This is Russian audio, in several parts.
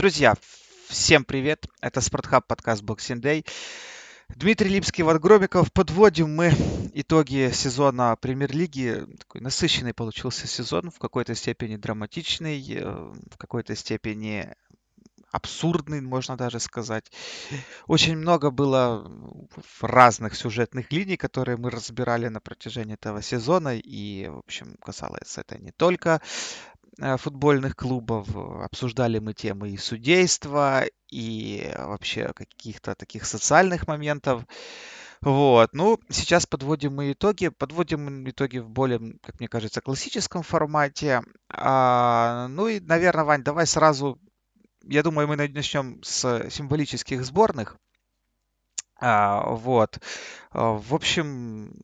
Друзья, всем привет! Это Спортхаб, подкаст Boxing Day. Дмитрий Липский, Иван Громиков. Подводим мы итоги сезона Премьер-лиги. Такой насыщенный получился сезон, в какой-то степени драматичный, э, в какой-то степени абсурдный, можно даже сказать. Очень много было разных сюжетных линий, которые мы разбирали на протяжении этого сезона. И, в общем, касалось это не только футбольных клубов. Обсуждали мы темы и судейства, и вообще каких-то таких социальных моментов. Вот. Ну, сейчас подводим мы итоги. Подводим итоги в более, как мне кажется, классическом формате. А, ну и, наверное, Вань, давай сразу... Я думаю, мы начнем с символических сборных. А, вот. А, в общем,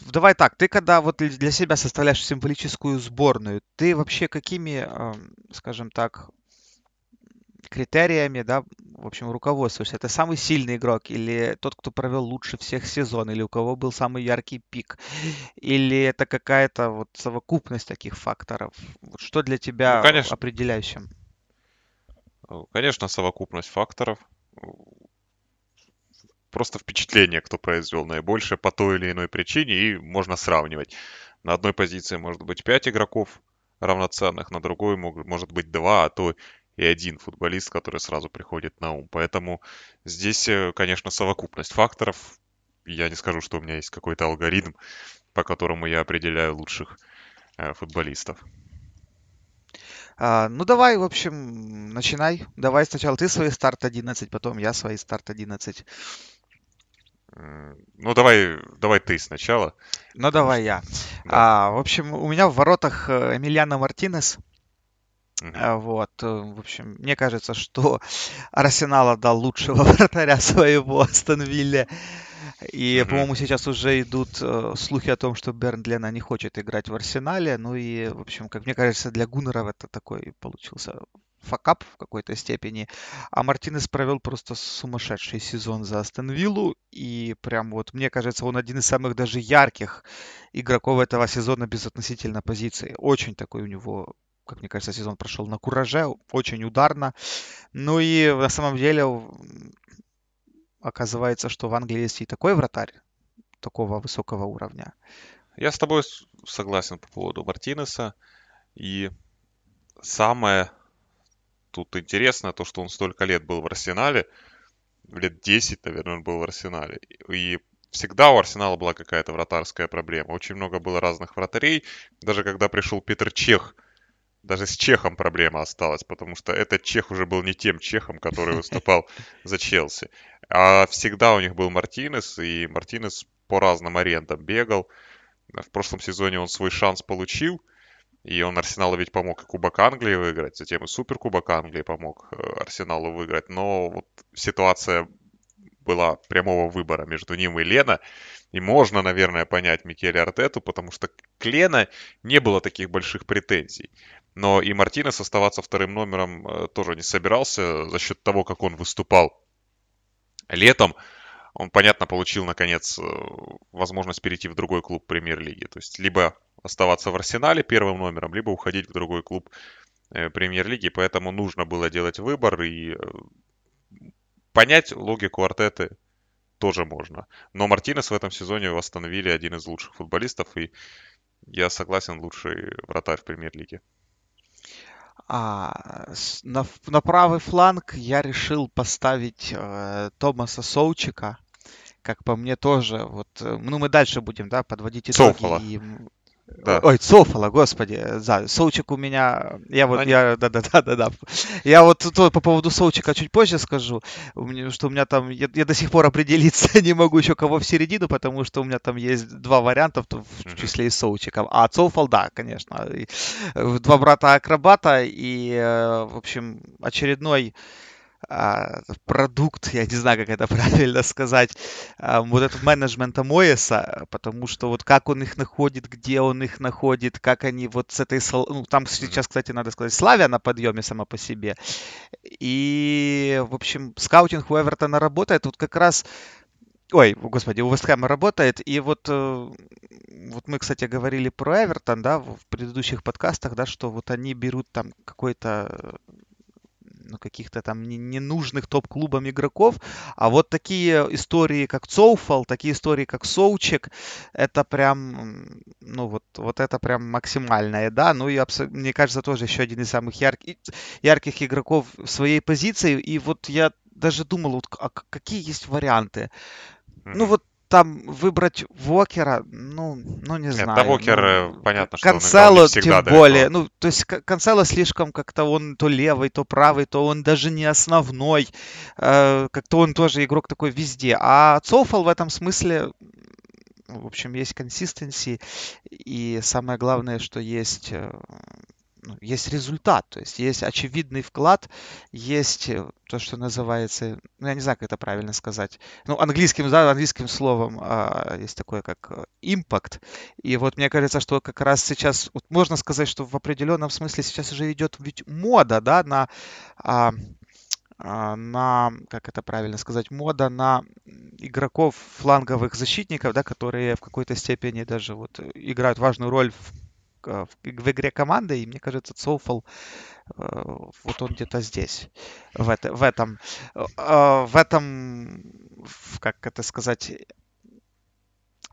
давай так, ты когда вот для себя составляешь символическую сборную, ты вообще какими, скажем так, критериями, да, в общем, руководствуешься? Это самый сильный игрок или тот, кто провел лучше всех сезон, или у кого был самый яркий пик? Или это какая-то вот совокупность таких факторов? Что для тебя ну, конечно. определяющим? Конечно, совокупность факторов просто впечатление, кто произвел наибольшее по той или иной причине, и можно сравнивать. На одной позиции может быть 5 игроков равноценных, на другой может быть 2, а то и один футболист, который сразу приходит на ум. Поэтому здесь, э, конечно, совокупность факторов. Я не скажу, что у меня есть какой-то алгоритм, по которому я определяю лучших э, футболистов. А, ну давай, в общем, начинай. Давай сначала ты свои старт 11, потом я свои старт 11. Ну, давай, давай ты сначала. Ну, давай я. Да. А, в общем, у меня в воротах э, Эмильяно Мартинес. Mm-hmm. Вот, э, в общем, мне кажется, что Арсенал отдал лучшего вратаря своего Астон Вилле. И, mm-hmm. по-моему, сейчас уже идут э, слухи о том, что Берн Лена не хочет играть в Арсенале. Ну и, в общем, как мне кажется, для Гуннеров это такой получился факап в какой-то степени. А Мартинес провел просто сумасшедший сезон за Астон Виллу. И прям вот, мне кажется, он один из самых даже ярких игроков этого сезона без относительно позиции. Очень такой у него как мне кажется, сезон прошел на кураже, очень ударно. Ну и на самом деле оказывается, что в Англии есть и такой вратарь такого высокого уровня. Я с тобой согласен по поводу Мартинеса. И самое тут интересно то, что он столько лет был в Арсенале, лет 10, наверное, он был в Арсенале. И всегда у Арсенала была какая-то вратарская проблема. Очень много было разных вратарей. Даже когда пришел Питер Чех, даже с Чехом проблема осталась, потому что этот Чех уже был не тем Чехом, который выступал за Челси. А всегда у них был Мартинес, и Мартинес по разным арендам бегал. В прошлом сезоне он свой шанс получил, и он Арсеналу ведь помог и Кубок Англии выиграть, затем и Суперкубок Англии помог э, Арсеналу выиграть. Но вот ситуация была прямого выбора между ним и Лена. И можно, наверное, понять Микеле Артету, потому что к Лена не было таких больших претензий. Но и Мартинес оставаться вторым номером э, тоже не собирался за счет того, как он выступал летом. Он, понятно, получил, наконец, э, возможность перейти в другой клуб премьер-лиги. То есть, либо оставаться в Арсенале первым номером, либо уходить в другой клуб э, премьер-лиги. Поэтому нужно было делать выбор и понять логику Артеты тоже можно. Но Мартинес в этом сезоне восстановили один из лучших футболистов, и я согласен, лучший вратарь в премьер-лиге. А, на, на правый фланг я решил поставить э, Томаса Соучика. Как по мне тоже. Вот, э, ну, мы дальше будем, да, подводить итоги. Софола. И да. Ой, Цофала, господи, да, Соучик у меня, я вот, я, да, да, да, да, да, я вот то, по поводу Соучика чуть позже скажу, у меня, что у меня там, я, я до сих пор определиться не могу еще кого в середину, потому что у меня там есть два варианта, в числе и Соучиков, а Цофал, да, конечно, э, два брата-акробата и, э, в общем, очередной продукт, я не знаю, как это правильно сказать, а, вот этот менеджмента Моеса, потому что вот как он их находит, где он их находит, как они вот с этой... Ну, там сейчас, кстати, надо сказать, Славя на подъеме сама по себе. И, в общем, скаутинг у Эвертона работает. Вот как раз Ой, господи, у Вестхэма работает. И вот, э, вот мы, кстати, говорили про Эвертон, да, в предыдущих подкастах, да, что вот они берут там какой-то ну, каких-то там ненужных топ-клубам игроков. А вот такие истории, как Цоуфал, такие истории, как Соучек, это прям, ну вот, вот это прям максимальная, да. Ну и, мне кажется, тоже еще один из самых ярких, ярких игроков в своей позиции. И вот я даже думал, вот, а какие есть варианты. Ну вот там выбрать Вокера, ну, ну не Нет, знаю. Да, Вокер, ну, э, понятно, что Канцело, он тем далеко. более. Ну, то есть Канцело слишком как-то он то левый, то правый, то он даже не основной. Э, как-то он тоже игрок такой везде. А Цоуфал в этом смысле в общем, есть консистенции, и самое главное, что есть э, ну, есть результат, то есть есть очевидный вклад, есть э, то, что называется, ну, я не знаю, как это правильно сказать, ну, английским, да, английским словом а, есть такое, как импакт, и вот мне кажется, что как раз сейчас, вот можно сказать, что в определенном смысле сейчас уже идет ведь мода, да, на а, а, на, как это правильно сказать, мода на игроков фланговых защитников, да, которые в какой-то степени даже вот играют важную роль в в, в игре команды, и мне кажется, Соуфал э, вот он где-то здесь, в, это, в этом, в этом, как это сказать,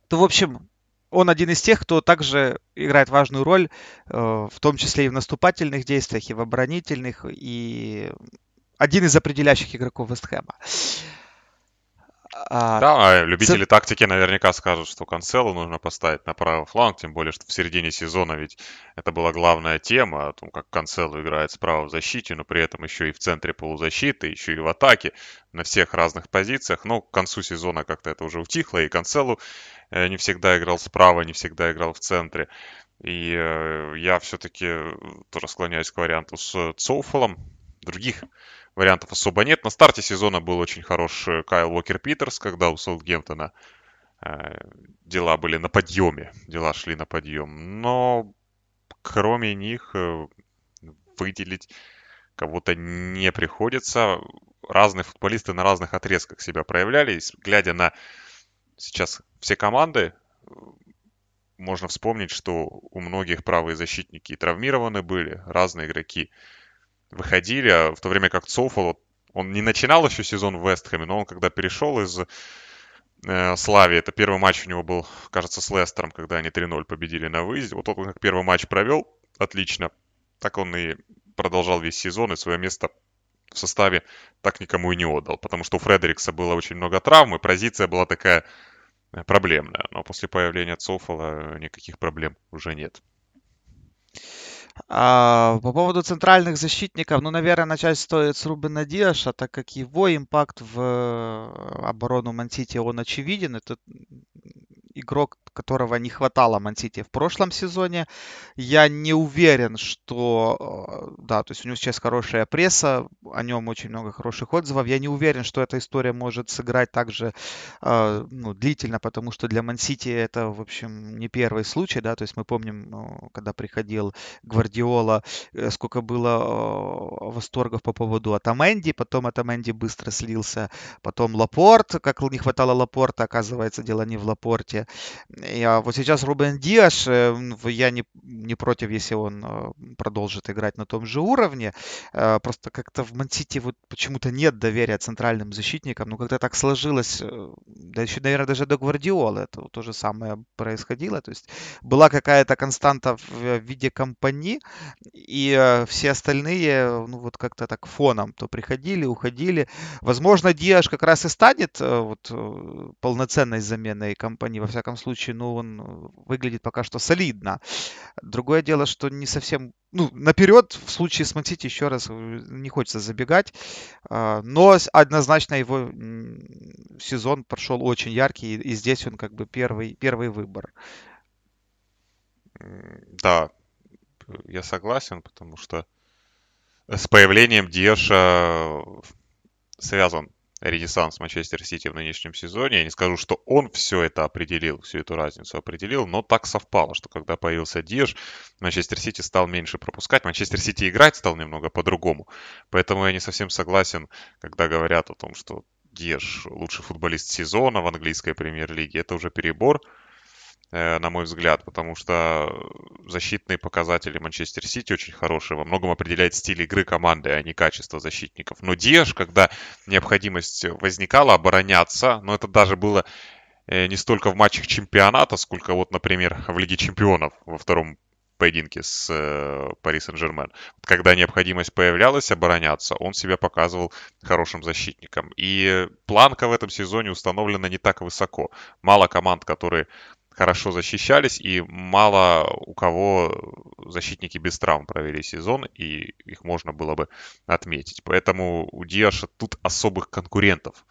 то, в общем, он один из тех, кто также играет важную роль, э, в том числе и в наступательных действиях, и в оборонительных, и один из определяющих игроков Вестхэма. А, да, любители ц... тактики наверняка скажут, что Канцелу нужно поставить на правый фланг, тем более, что в середине сезона ведь это была главная тема, о том, как Канцелу играет справа в защите, но при этом еще и в центре полузащиты, еще и в атаке, на всех разных позициях. Но к концу сезона как-то это уже утихло, и Канцелу э, не всегда играл справа, не всегда играл в центре. И э, я все-таки тоже склоняюсь к варианту с Цоуфолом. Других вариантов особо нет. На старте сезона был очень хорош э, Кайл Уокер Питерс, когда у Саутгемптона э, дела были на подъеме, дела шли на подъем. Но кроме них э, выделить кого-то не приходится. Разные футболисты на разных отрезках себя проявляли. Глядя на сейчас все команды, можно вспомнить, что у многих правые защитники травмированы были, разные игроки выходили, а в то время как Цоуфл, он не начинал еще сезон в Вестхэме, но он когда перешел из э, Слави, это первый матч у него был, кажется, с Лестером, когда они 3-0 победили на выезде. Вот он как первый матч провел, отлично, так он и продолжал весь сезон, и свое место в составе так никому и не отдал, потому что у Фредерикса было очень много травм, и позиция была такая э, проблемная. Но после появления Цофола никаких проблем уже нет. А, по поводу центральных защитников, ну, наверное, начать стоит с Рубена Диаша, так как его импакт в э, оборону Мансити, он очевиден. Это игрок, которого не хватало Мансити в прошлом сезоне. Я не уверен, что... Э, да, то есть у него сейчас хорошая пресса, о нем очень много хороших отзывов. Я не уверен, что эта история может сыграть также э, ну, длительно, потому что для Мансити это, в общем, не первый случай, да, то есть мы помним, ну, когда приходил Гвардиола, э, сколько было восторгов по поводу Атаменди, потом Атаменди быстро слился, потом Лапорт, как не хватало Лапорта, оказывается, дело не в Лапорте. А вот сейчас Рубен Диаш, э, я не, не против, если он э, продолжит играть на том же уровне. Э, просто как-то в Мансити вот почему-то нет доверия центральным защитникам. Ну, как-то так сложилось, да еще, наверное, даже до Гвардиолы это то же самое происходило. То есть была какая-то константа в виде компании, и все остальные, ну, вот как-то так фоном то приходили, уходили. Возможно, Диаш как раз и станет вот полноценной заменой компании, во всяком случае, ну, он э, выглядит пока что солидно. Другое дело, что не совсем... Ну, наперед, в случае с Мансити, еще раз, э, не хочется забегать, а, но однозначно его сезон прошел очень яркий, и здесь он как бы первый, первый выбор. Да, я согласен, потому что с появлением Деша связан ренессанс Манчестер Сити в нынешнем сезоне. Я не скажу, что он все это определил, всю эту разницу определил, но так совпало, что когда появился Диш, Манчестер Сити стал меньше пропускать, Манчестер Сити играть стал немного по-другому. Поэтому я не совсем согласен, когда говорят о том, что Деш лучший футболист сезона в английской премьер-лиге. Это уже перебор. Э, на мой взгляд, потому что защитные показатели Манчестер Сити очень хорошие. Во многом определяет стиль игры команды, а не качество защитников. Но Диаш, когда необходимость возникала обороняться, но это даже было э, не столько в матчах чемпионата, сколько вот, например, в Лиге чемпионов во втором поединке с э, Пари Сен-Жермен. Когда необходимость появлялась обороняться, он себя показывал хорошим защитником. И планка в этом сезоне установлена не так высоко. Мало команд, которые хорошо защищались, и мало у кого защитники без травм провели сезон, и их можно было бы отметить. Поэтому у Диаша тут особых конкурентов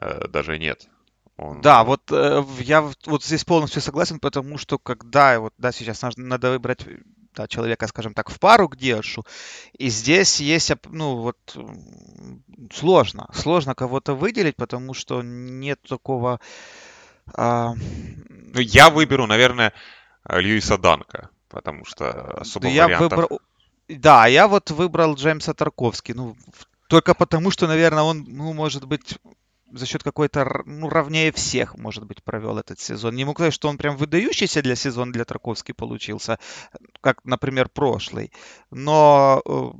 э, даже нет. Он... Да, вот э, я вот здесь полностью согласен, потому что когда вот да сейчас надо выбрать да, человека, скажем так, в пару к Диашу, и здесь есть, ну вот сложно, сложно кого-то выделить, потому что нет такого а... Ну, я выберу, наверное, Льюиса Данка, потому что особо я вариантов... выбрал... Да, я вот выбрал Джеймса Тарковски. Ну, только потому, что, наверное, он, ну, может быть, за счет какой-то, ну, равнее всех, может быть, провел этот сезон. Не могу сказать, что он прям выдающийся для сезона для Тарковски получился, как, например, прошлый. Но, э,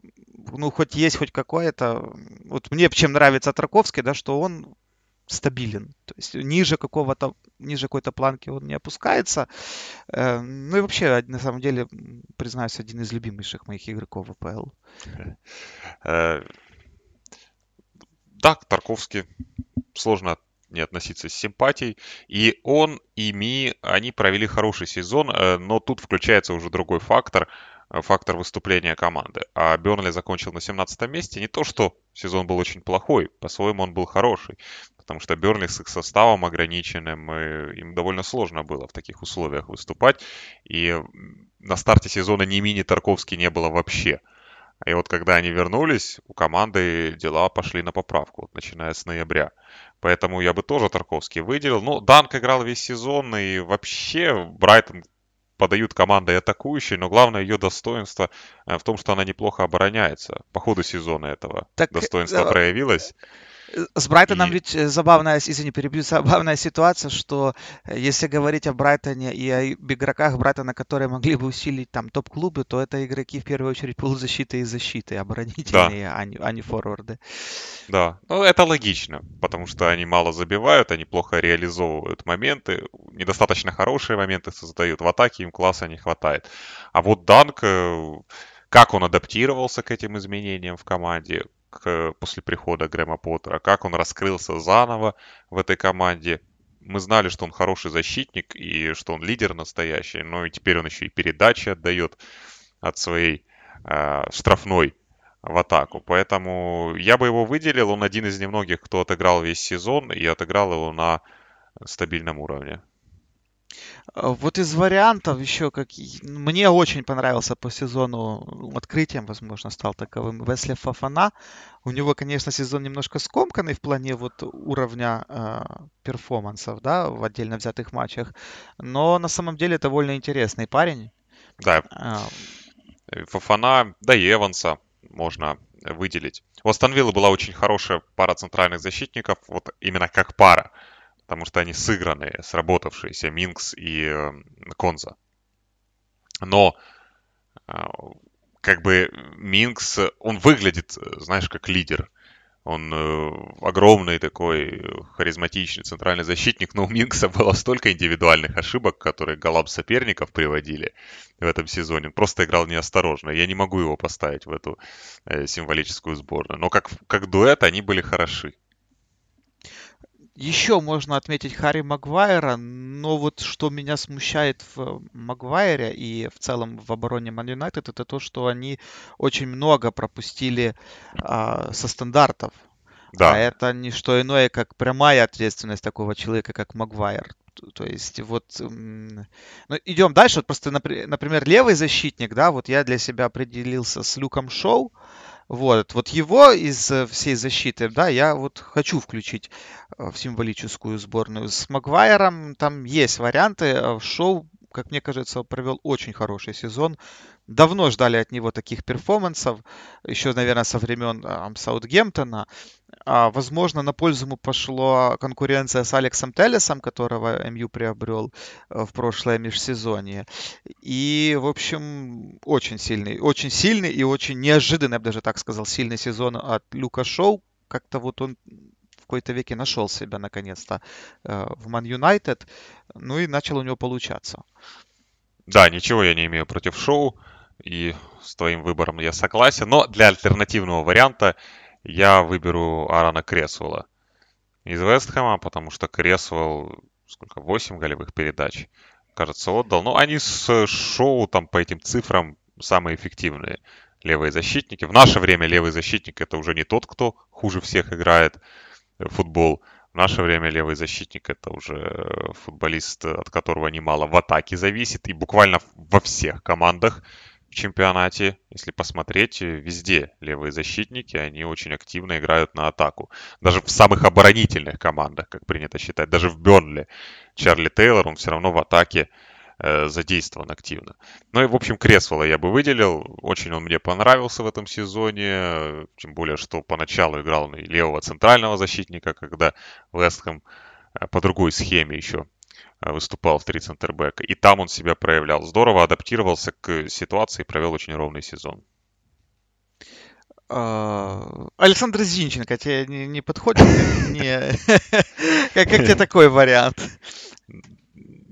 ну, хоть есть хоть какое-то... Вот мне чем нравится Тарковский, да, что он стабилен. То есть ниже какого-то, ниже какой-то планки он не опускается. Э, ну и вообще, на самом деле, признаюсь, один из любимейших моих игроков в АПЛ. Э, да, Тарковский сложно не относиться с симпатией. И он, и Ми, они провели хороший сезон, э, но тут включается уже другой фактор – Э, фактор выступления команды. А Бернли закончил на 17 месте. Не то, что сезон был очень плохой, по-своему он был хороший. Потому что Бернли с их составом ограниченным, им довольно сложно было в таких условиях выступать. И на старте сезона ни мини Тарковский не было вообще. И вот когда они вернулись, у команды дела пошли на поправку, вот, начиная с ноября. Поэтому я бы тоже Тарковский выделил. Ну, Данк играл весь сезон, и вообще Брайтон подают командой атакующей, но главное ее достоинство э, в том, что она неплохо обороняется. По ходу сезона этого так, достоинство э, проявилось. С Брайтоном и... ведь э, забавная, извини, перебью, забавная ситуация, что э, если говорить о Брайтоне и о игроках Брайтона, которые могли бы усилить там топ-клубы, то это игроки в первую очередь полузащиты и защиты, оборонительные, да. а, не, а не форварды. Да, ну это логично, потому что они мало забивают, они плохо реализовывают моменты, недостаточно хорошие моменты создают, в атаке им класса не хватает. А вот Данк, э, как он адаптировался к этим изменениям в команде, после прихода Грэма Поттера, как он раскрылся заново в этой команде. Мы знали, что он хороший защитник и что он лидер настоящий, но и теперь он еще и передачи отдает от своей э, штрафной в атаку. Поэтому я бы его выделил. Он один из немногих, кто отыграл весь сезон и отыграл его на стабильном уровне. А, вот из вариантов еще как мне очень понравился по сезону ну, открытием, возможно, стал таковым Весли Фафана. У него, конечно, сезон немножко скомканный в плане вот уровня э, перформансов, да, в отдельно взятых матчах, но на самом деле довольно интересный парень. Да. А... Фафана, да и Эванса можно выделить. У Астон была очень хорошая пара центральных защитников, вот именно как пара потому что они сыгранные, сработавшиеся, Минкс и э, Конза. Но э, как бы Минкс, он выглядит, знаешь, как лидер. Он э, огромный такой харизматичный центральный защитник, но у Минкса было столько индивидуальных ошибок, которые голам соперников приводили в этом сезоне. Он просто играл неосторожно. Я не могу его поставить в эту символическую сборную. Но как, как дуэт они были хороши. Еще можно отметить Харри Магуайра, но вот что меня смущает в Магуайре и в целом в обороне Ман Юнайтед, это то, что они очень много пропустили а, со стандартов. Да. А это не что иное, как прямая ответственность такого человека, как Магуайр. То есть вот, ну, идем дальше. Вот просто, например, левый защитник, да, вот я для себя определился с Люком Шоу. Вот, вот его из э, всей защиты, да, я вот хочу включить э, в символическую сборную. С Магуайром там есть варианты. Э, Шоу как мне кажется, провел очень хороший сезон. Давно ждали от него таких перформансов, еще, наверное, со времен э, Саутгемптона. А, возможно, на пользу ему пошла конкуренция с Алексом Телесом, которого МЮ приобрел э, в прошлое межсезонье. И, в общем, очень сильный, очень сильный и очень неожиданный, я бы даже так сказал, сильный сезон от Люка Шоу. Как-то вот он какой-то веке нашел себя наконец-то э, в Ман Юнайтед, ну и начал у него получаться. Да, ничего я не имею против Шоу, и с твоим выбором я согласен, но для альтернативного варианта я выберу Аарона Кресвелла из Вестхэма, потому что Кресвелл, сколько, 8 голевых передач, кажется, отдал. Но они с шоу там по этим цифрам самые эффективные левые защитники. В наше время левый защитник это уже не тот, кто хуже всех играет футбол. В наше время левый защитник это уже футболист, от которого немало в атаке зависит. И буквально во всех командах чемпионате, если посмотреть, э, везде левые защитники, они очень активно играют на атаку. Даже в самых оборонительных командах, как принято считать, даже в Бернли Чарли Тейлор, он все равно в атаке э, задействован активно. Ну и, в общем, Кресвелла я бы выделил. Очень он мне понравился в этом сезоне. Тем более, что поначалу играл на левого центрального защитника, когда Вестхэм э, по другой схеме еще Э, выступал в три центрбека. И там он себя проявлял. Здорово адаптировался к ситуации и провел очень ровный сезон. А, Александр Зинченко тебе не, не подходит? Не. Как тебе такой вариант?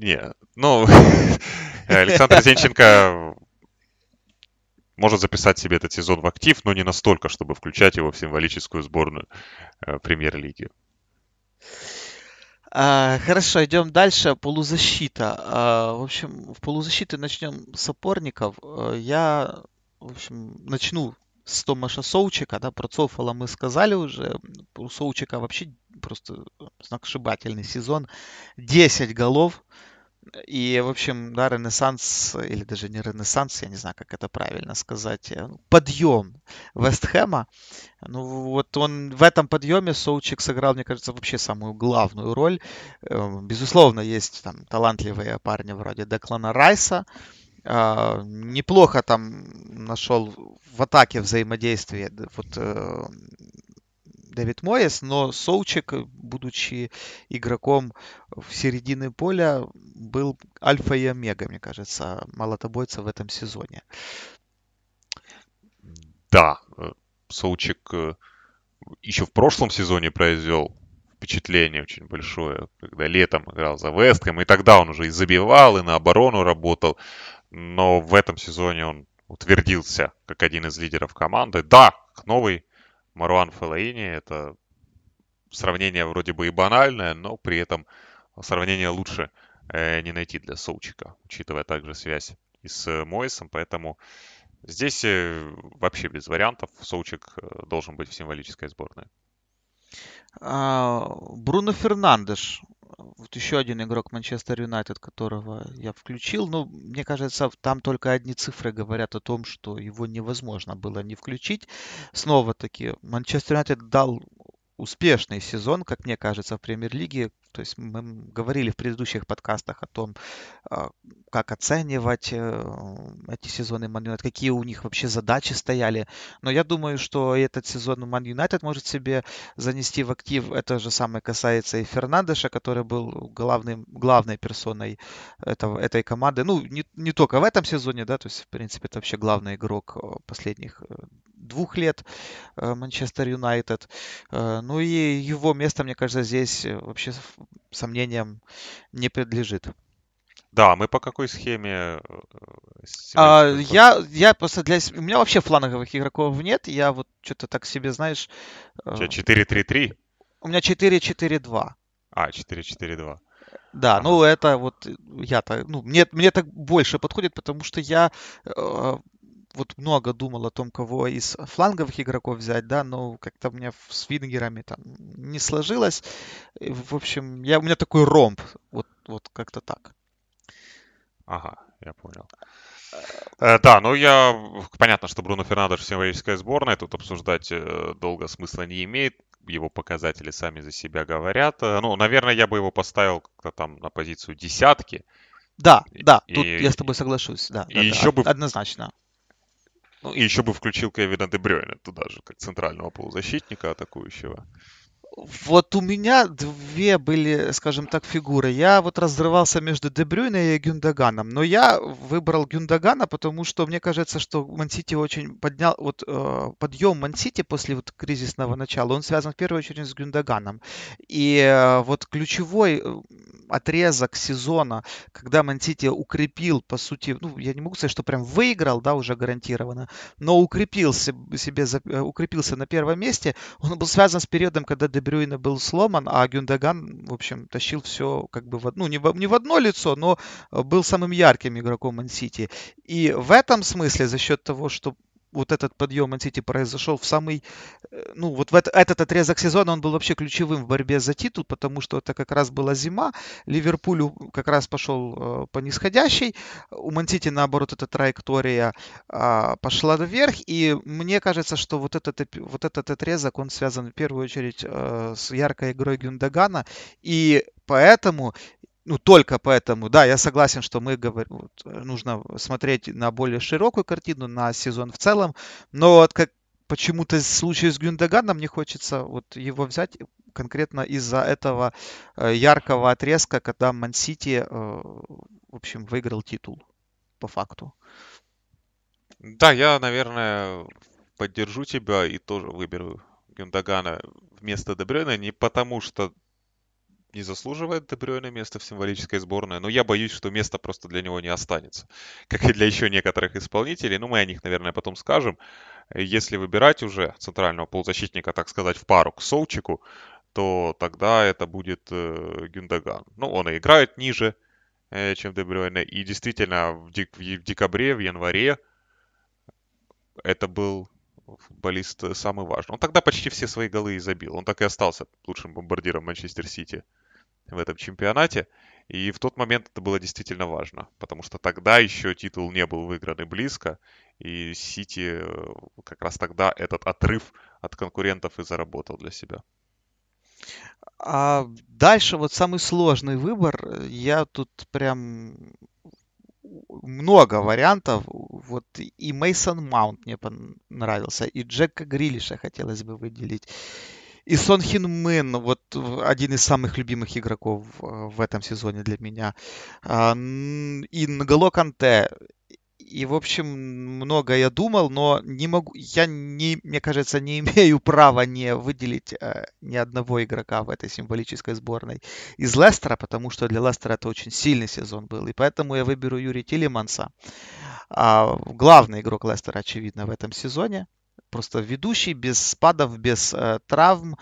Не, ну, Александр Зинченко может записать себе этот сезон в актив, но не настолько, чтобы включать его в символическую сборную э, премьер-лиги. А, хорошо, идем дальше. Полузащита. А, в общем, в полузащиты начнем с опорников. А, я, в общем, начну с Томаша Соучика, да, про Цофала мы сказали уже. У Соучика вообще просто сногсшибательный сезон. 10 голов. И, в общем, да, ренессанс, или даже не ренессанс, я не знаю, как это правильно сказать, э, подъем Вестхэма. Ну, вот он в этом подъеме Соучик сыграл, мне кажется, вообще самую главную роль. Эм, безусловно, есть там талантливые парни вроде Деклана Райса, а, неплохо там нашел в атаке взаимодействие вот э, Дэвид Моэс, но Соучек, будучи игроком в середине поля, был альфа и омега, мне кажется, молотобойца в этом сезоне. Да, э, Соучек э, еще в прошлом сезоне произвел впечатление очень большое, когда летом играл за Вестком, и тогда он уже и забивал, и на оборону работал, но в этом сезоне он утвердился как один из лидеров команды. Да, новый Маруан Фелаини. Это сравнение вроде бы и банальное, но при этом сравнение лучше э, не найти для Соучика, учитывая также связь и с Мойсом, поэтому здесь э, вообще без вариантов Соучик э, должен быть в символической сборной. А, Бруно Фернандеш, вот еще один игрок Манчестер Юнайтед, которого я включил. Ну, мне кажется, там только одни цифры говорят о том, что его невозможно было не включить. Снова-таки, Манчестер Юнайтед дал успешный сезон, как мне кажется, в премьер-лиге. То есть мы говорили в предыдущих подкастах о том, а, как оценивать э, эти сезоны Man United, какие у них вообще задачи стояли. Но я думаю, что этот сезон Man United может себе занести в актив. Это же самое касается и Фернандеша, который был главным, главной персоной этого, этой команды. Ну, не, не только в этом сезоне, да, то есть, в принципе, это вообще главный игрок э, последних э, двух лет Манчестер Юнайтед. Ну и его место, мне кажется, здесь вообще сомнениям не подлежит. Да, мы по какой схеме? Э, а, я, я просто для... У меня вообще фланговых игроков нет. Я вот что-то так себе, знаешь... У тебя 4-3-3? У меня 4-4-2. А, 4-4-2. Да, ну это вот я-то, ну, мне, мне так больше подходит, потому что я э, вот много думал о том, кого из фланговых игроков взять, да, но как-то у меня с вингерами там не сложилось. В общем, я, у меня такой ромб, вот, вот как-то так. Ага, я понял. Э, да, ну я... Понятно, что Бруно Фернандеш в символической сборной. Тут обсуждать э, долго смысла не имеет. Его показатели сами за себя говорят. Э, ну, наверное, я бы его поставил как-то там на позицию десятки. Да, да, тут и, я с тобой соглашусь, да. И да, еще да, бы... Однозначно. Ну, и еще бы включил Кевина Дебрёйна туда же, как центрального полузащитника атакующего. Вот у меня две были, скажем так, фигуры. Я вот разрывался между Дебрюйне и Гюндаганом. Но я выбрал Гюндагана, потому что мне кажется, что Мансити очень поднял... Вот э, подъем Мансити после вот кризисного начала, он связан в первую очередь с Гюндаганом. И э, вот ключевой э, отрезок сезона, когда Мансити укрепил, по сути, ну, я не могу сказать, что прям выиграл, да, уже гарантированно, но укрепился себе, э, укрепился на первом месте, он был связан с периодом, когда Дебрюйна был сломан, а Гюндаган, в общем, тащил все как бы в, ну, не в, не в одно лицо, но был самым ярким игроком Мансити. И в этом смысле, за счет того, что вот этот подъем Мансити произошел в самый, э, ну вот в это, этот отрезок сезона он был вообще ключевым в борьбе за титул, потому что это как раз была зима, Ливерпулю как раз пошел э, по нисходящей, у Мансити наоборот эта траектория э, пошла вверх, и мне кажется, что вот этот, вот этот отрезок, он связан в первую очередь э, с яркой игрой Гюндагана, и поэтому ну, только поэтому, да, я согласен, что мы говорим, вот, нужно смотреть на более широкую картину, на сезон в целом, но вот как почему-то в случае с Гюндаганом мне хочется вот его взять конкретно из-за этого э, яркого отрезка, когда Ман-Сити, э, в общем, выиграл титул по факту. Да, я, наверное, поддержу тебя и тоже выберу Гюндагана вместо Дебрёна не потому, что не заслуживает Дебрёйна место в символической сборной, но я боюсь, что место просто для него не останется. Как и для еще некоторых исполнителей, ну мы о них, наверное, потом скажем. Если выбирать уже центрального полузащитника, так сказать, в пару к Соучику, то тогда это будет э, Гюндаган. Ну, он и играет ниже, э, чем Дебрёйна, и действительно в, дек- в декабре, в январе это был футболист самый важный. Он тогда почти все свои голы и забил. Он так и остался лучшим бомбардиром Манчестер Сити в этом чемпионате. И в тот момент это было действительно важно, потому что тогда еще титул не был выигран и близко, и Сити э, как раз тогда этот отрыв от конкурентов и заработал для себя. А дальше вот самый сложный выбор. Я тут прям много вариантов. Вот и Мейсон Маунт мне понравился, и Джека Грилиша хотелось бы выделить. И Сон Хин Мын, вот один из самых любимых игроков э, в этом сезоне для меня. А, и Нголо Канте. И, в общем, много я думал, но не могу, я, не, мне кажется, не имею права не выделить э, ни одного игрока в этой символической сборной из Лестера, потому что для Лестера это очень сильный сезон был. И поэтому я выберу Юрия Тилеманса. А, главный игрок Лестера, очевидно, в этом сезоне просто ведущий, без спадов, без э, травм.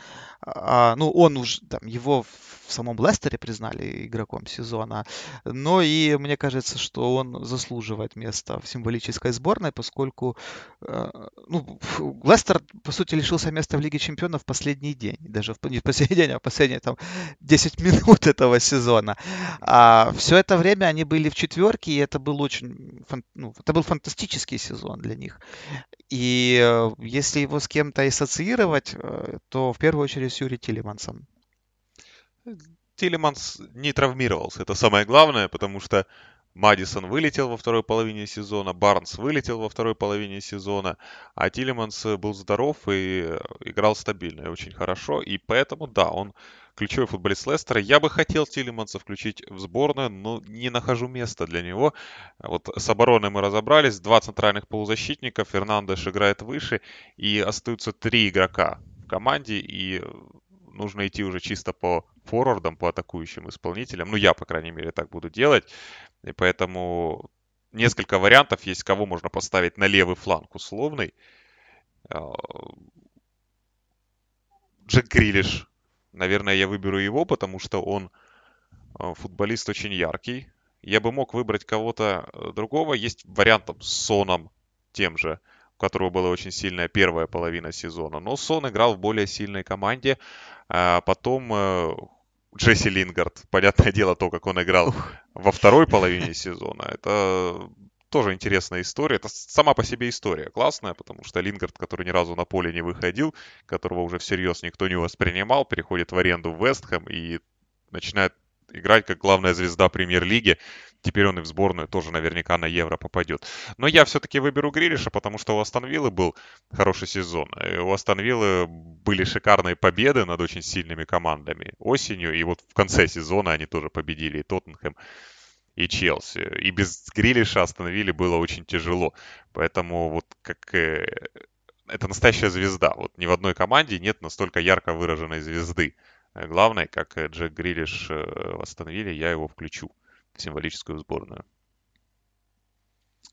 А, ну, он уже, там, его в самом Лестере признали игроком сезона. Но и мне кажется, что он заслуживает места в символической сборной, поскольку э, ну, Лестер, по сути, лишился места в Лиге Чемпионов в последний день. Даже в, не в последний день, а в последние там 10 минут этого сезона. А все это время они были в четверке, и это был очень ну, это был фантастический сезон для них. И э, если его с кем-то ассоциировать, э, то в первую очередь с Юрием Тилемансом. Тилеманс не травмировался, это самое главное, потому что Мадисон вылетел во второй половине сезона, Барнс вылетел во второй половине сезона, а Тилеманс был здоров и э, играл стабильно и очень хорошо. И поэтому, да, он ключевой футболист Лестера. Я бы хотел Тилеманса включить в сборную, но не нахожу места для него. Вот с обороной мы разобрались. Два центральных полузащитника. Фернандеш играет выше. И остаются три игрока команде. И нужно идти уже чисто по форвардам, по атакующим исполнителям. Ну, я, по крайней мере, так буду делать. И поэтому несколько вариантов есть, кого можно поставить на левый фланг условный. А, Джек Грилиш. Наверное, я выберу его, потому что он а, футболист очень яркий. Я бы мог выбрать кого-то э, другого. Есть вариант там, с Соном тем же, которого была очень сильная первая половина сезона. Но Сон играл в более сильной команде. А потом э, Джесси Лингард. Понятное дело, то, как он играл во второй половине сезона. Это тоже интересная история. Это сама по себе история классная, потому что Лингард, который ни разу на поле не выходил, которого уже всерьез никто не воспринимал, переходит в аренду в Вестхэм и начинает играть как главная звезда премьер-лиги. Теперь он и в сборную тоже наверняка на Евро попадет. Но я все-таки выберу Грилиша, потому что у Астон Виллы был хороший сезон. И у Астон Виллы были шикарные победы над очень сильными командами осенью. И вот в конце сезона они тоже победили и Тоттенхэм, и Челси. И без Грилиша остановили было очень тяжело. Поэтому вот как э, это настоящая звезда. Вот ни в одной команде нет настолько ярко выраженной звезды. Главное, как Джек Грилиш э, восстановили, я его включу символическую сборную.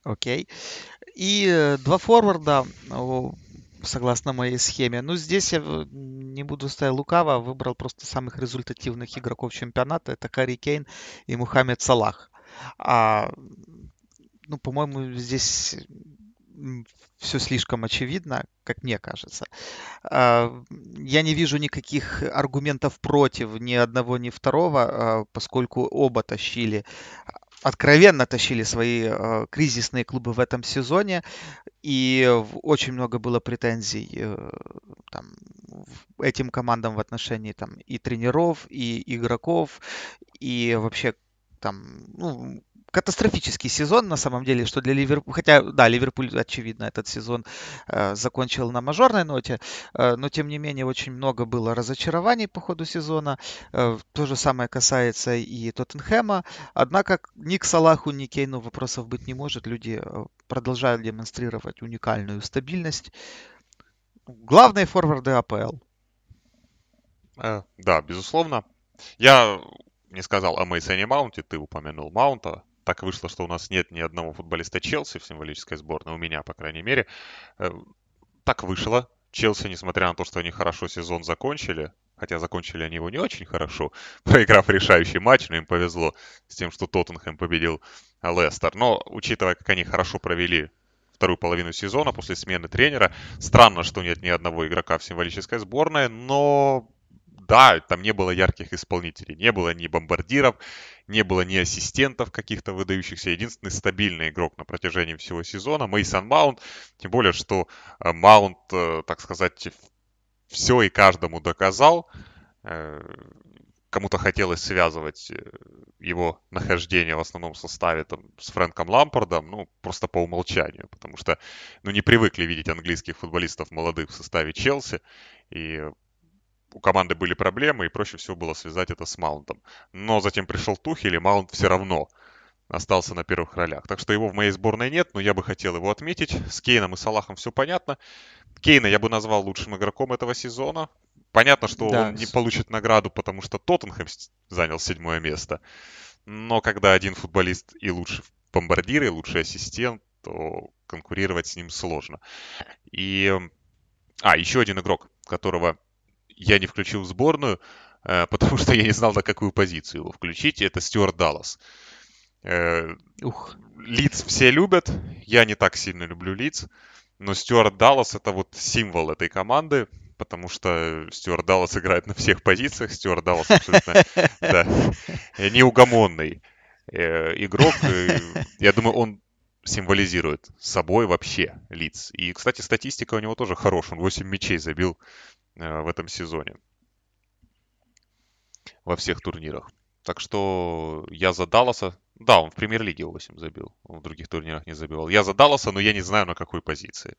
Окей. И э, два форварда, согласно моей схеме. Ну, здесь я не буду стоять лукаво, выбрал просто самых результативных игроков чемпионата. Это Кари Кейн и Мухаммед Салах. А, ну, по-моему, здесь все слишком очевидно, как мне кажется. А, я не вижу никаких аргументов против ни одного, ни второго, а, поскольку оба тащили откровенно тащили свои э, кризисные клубы в этом сезоне, и очень много было претензий э, там, этим командам в отношении там, и тренеров, и игроков, и вообще там, ну, катастрофический сезон на самом деле, что для Ливерпуля, хотя, да, Ливерпуль, очевидно, этот сезон э, закончил на мажорной ноте, э, но тем не менее очень много было разочарований по ходу сезона. Э, то же самое касается и Тоттенхэма. Однако ни к Салаху, ни к Кейну вопросов быть не может. Люди э, продолжают демонстрировать уникальную стабильность. Главные форварды АПЛ. Э, да, безусловно. Я не сказал о Мейсоне Маунте, ты упомянул Маунта так вышло, что у нас нет ни одного футболиста Челси в символической сборной, у меня, по крайней мере. Э, так вышло. Челси, несмотря на то, что они хорошо сезон закончили, хотя закончили они его не очень хорошо, проиграв решающий матч, но им повезло с тем, что Тоттенхэм победил Лестер. Но, учитывая, как они хорошо провели вторую половину сезона после смены тренера, странно, что нет ни одного игрока в символической сборной, но да, там не было ярких исполнителей, не было ни бомбардиров, не было ни ассистентов каких-то выдающихся. Единственный стабильный игрок на протяжении всего сезона Мейсон Маунт. Тем более, что э, Маунт, э, так сказать, все и каждому доказал. Э, кому-то хотелось связывать его нахождение в основном составе там, с Фрэнком Лампардом, ну, просто по умолчанию, потому что, ну, не привыкли видеть английских футболистов молодых в составе Челси, и у команды были проблемы, и проще всего было связать это с Маунтом. Но затем пришел Тухель, и Маунт все равно остался на первых ролях. Так что его в моей сборной нет, но я бы хотел его отметить. С Кейном и Салахом все понятно. Кейна я бы назвал лучшим игроком этого сезона. Понятно, что да. он не получит награду, потому что Тоттенхэм занял седьмое место. Но когда один футболист и лучший бомбардир, и лучший ассистент, то конкурировать с ним сложно. И... А, еще один игрок, которого я не включил в сборную, э, потому что я не знал, на какую позицию его включить. Это Стюарт Даллас. Э, Ух. Лиц все любят. Я не так сильно люблю лиц. Но Стюарт Даллас это вот символ этой команды, потому что Стюарт Даллас играет на всех позициях. Стюарт Даллас абсолютно неугомонный э, игрок. Я думаю, он символизирует собой вообще лиц. И, кстати, статистика у него тоже хорошая. Он 8 мячей забил в этом сезоне во всех турнирах. Так что я за Далласа. Да, он в премьер-лиге 8 забил. Он в других турнирах не забивал. Я за Далласа, но я не знаю на какой позиции.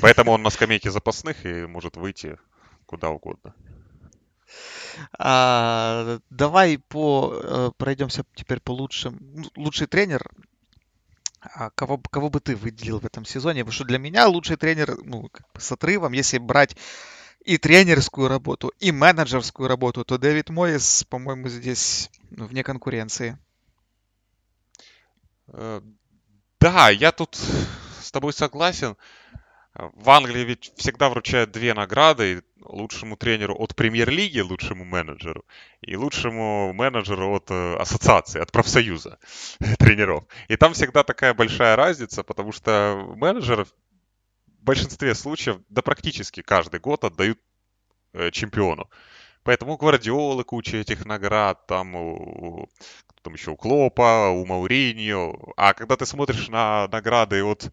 Поэтому он на скамейке запасных и может выйти куда угодно. А, давай по э, пройдемся теперь по лучшим. Ну, лучший тренер. А кого, кого бы ты выделил в этом сезоне? Потому что для меня лучший тренер, ну, с отрывом, если брать и тренерскую работу, и менеджерскую работу, то Дэвид Мойс, по-моему, здесь ну, вне конкуренции. Э, да, я тут с тобой согласен. В Англии ведь всегда вручают две награды. Лучшему тренеру от премьер-лиги, лучшему менеджеру, и лучшему менеджеру от э, ассоциации, от профсоюза тренеров. И там всегда такая большая разница, потому что менеджеров в большинстве случаев, да практически каждый год отдают э, чемпиону. Поэтому у Гвардиолы куча этих наград, там у, там еще у Клопа, у Мауриньо. А когда ты смотришь на награды от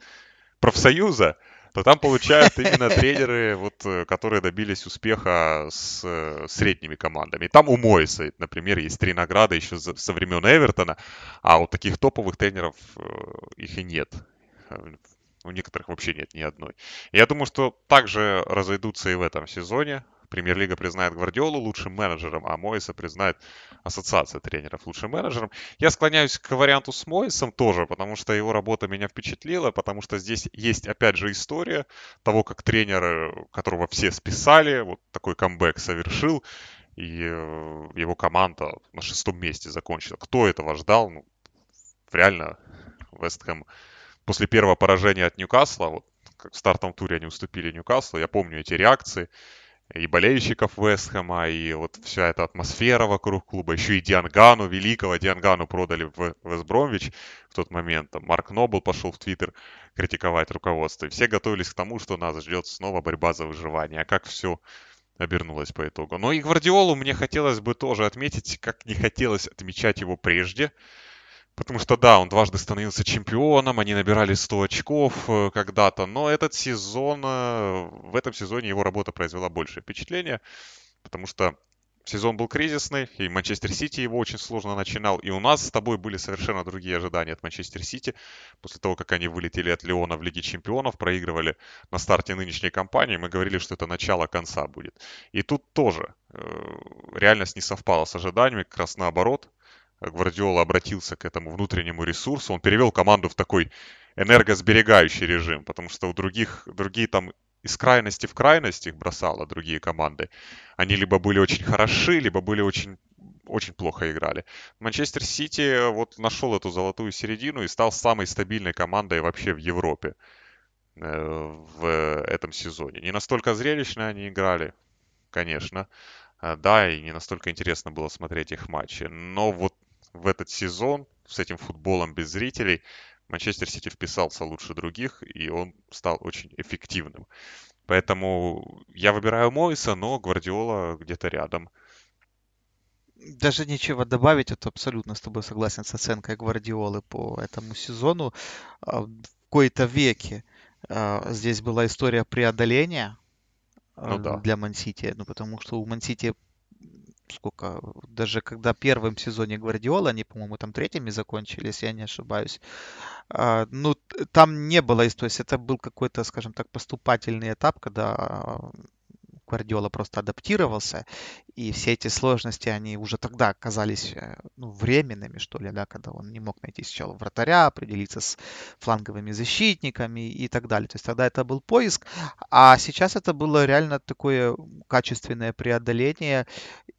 профсоюза, то там получают именно тренеры, вот, э, которые добились успеха с э, средними командами. И там у Мойса, например, есть три награды еще со времен Эвертона, а у таких топовых тренеров э, их и нет. У некоторых вообще нет ни одной. Я думаю, что также разойдутся и в этом сезоне. Премьер-лига признает Гвардиолу лучшим менеджером, а Моиса признает Ассоциация тренеров лучшим менеджером. Я склоняюсь к варианту с Моисом тоже, потому что его работа меня впечатлила, потому что здесь есть опять же история того, как тренер, которого все списали, вот такой камбэк совершил, и э, его команда на шестом месте закончила. Кто этого ждал? Ну, реально, Вестхэм после первого поражения от Ньюкасла, вот как в стартовом туре они уступили Ньюкаслу, я помню эти реакции, и болельщиков Вестхэма, и вот вся эта атмосфера вокруг клуба. Еще и Диангану, великого Диангану продали в Вестбромвич в тот момент. Там Марк Нобл пошел в Твиттер критиковать руководство. И все готовились к тому, что нас ждет снова борьба за выживание. А как все обернулось по итогу. Но и Гвардиолу мне хотелось бы тоже отметить, как не хотелось отмечать его прежде. Потому что, да, он дважды становился чемпионом, они набирали 100 очков э, когда-то, но этот сезон, э, в этом сезоне его работа произвела большее впечатление, потому что сезон был кризисный, и Манчестер Сити его очень сложно начинал, и у нас с тобой были совершенно другие ожидания от Манчестер Сити, после того, как они вылетели от Леона в Лиге Чемпионов, проигрывали на старте нынешней кампании, мы говорили, что это начало конца будет. И тут тоже э, реальность не совпала с ожиданиями, как раз наоборот, Гвардиола обратился к этому внутреннему ресурсу, он перевел команду в такой энергосберегающий режим, потому что у других, другие там из крайности в крайность их бросало другие команды. Они либо были очень хороши, либо были очень очень плохо играли. Манчестер Сити вот нашел эту золотую середину и стал самой стабильной командой вообще в Европе э, в этом сезоне. Не настолько зрелищно они играли, конечно. Э, да, и не настолько интересно было смотреть их матчи. Но вот в этот сезон с этим футболом без зрителей Манчестер Сити вписался лучше других, и он стал очень эффективным. Поэтому я выбираю Моиса, но Гвардиола где-то рядом. Даже нечего добавить, это абсолютно с тобой согласен с оценкой Гвардиолы по этому сезону. А, в какой-то веке а, здесь была история преодоления ну, а, да. для Мансити, ну потому что у Мансити сколько, даже когда в первом сезоне Гвардиола, они, по-моему, там третьими закончили, если я не ошибаюсь, а, ну, там не было, то есть это был какой-то, скажем так, поступательный этап, когда Гвардиола просто адаптировался, и все эти сложности, они уже тогда оказались э, ну, временными, что ли, да, когда он не мог найти сначала вратаря, определиться с фланговыми защитниками и так далее. То есть тогда это был поиск, а сейчас это было реально такое качественное преодоление,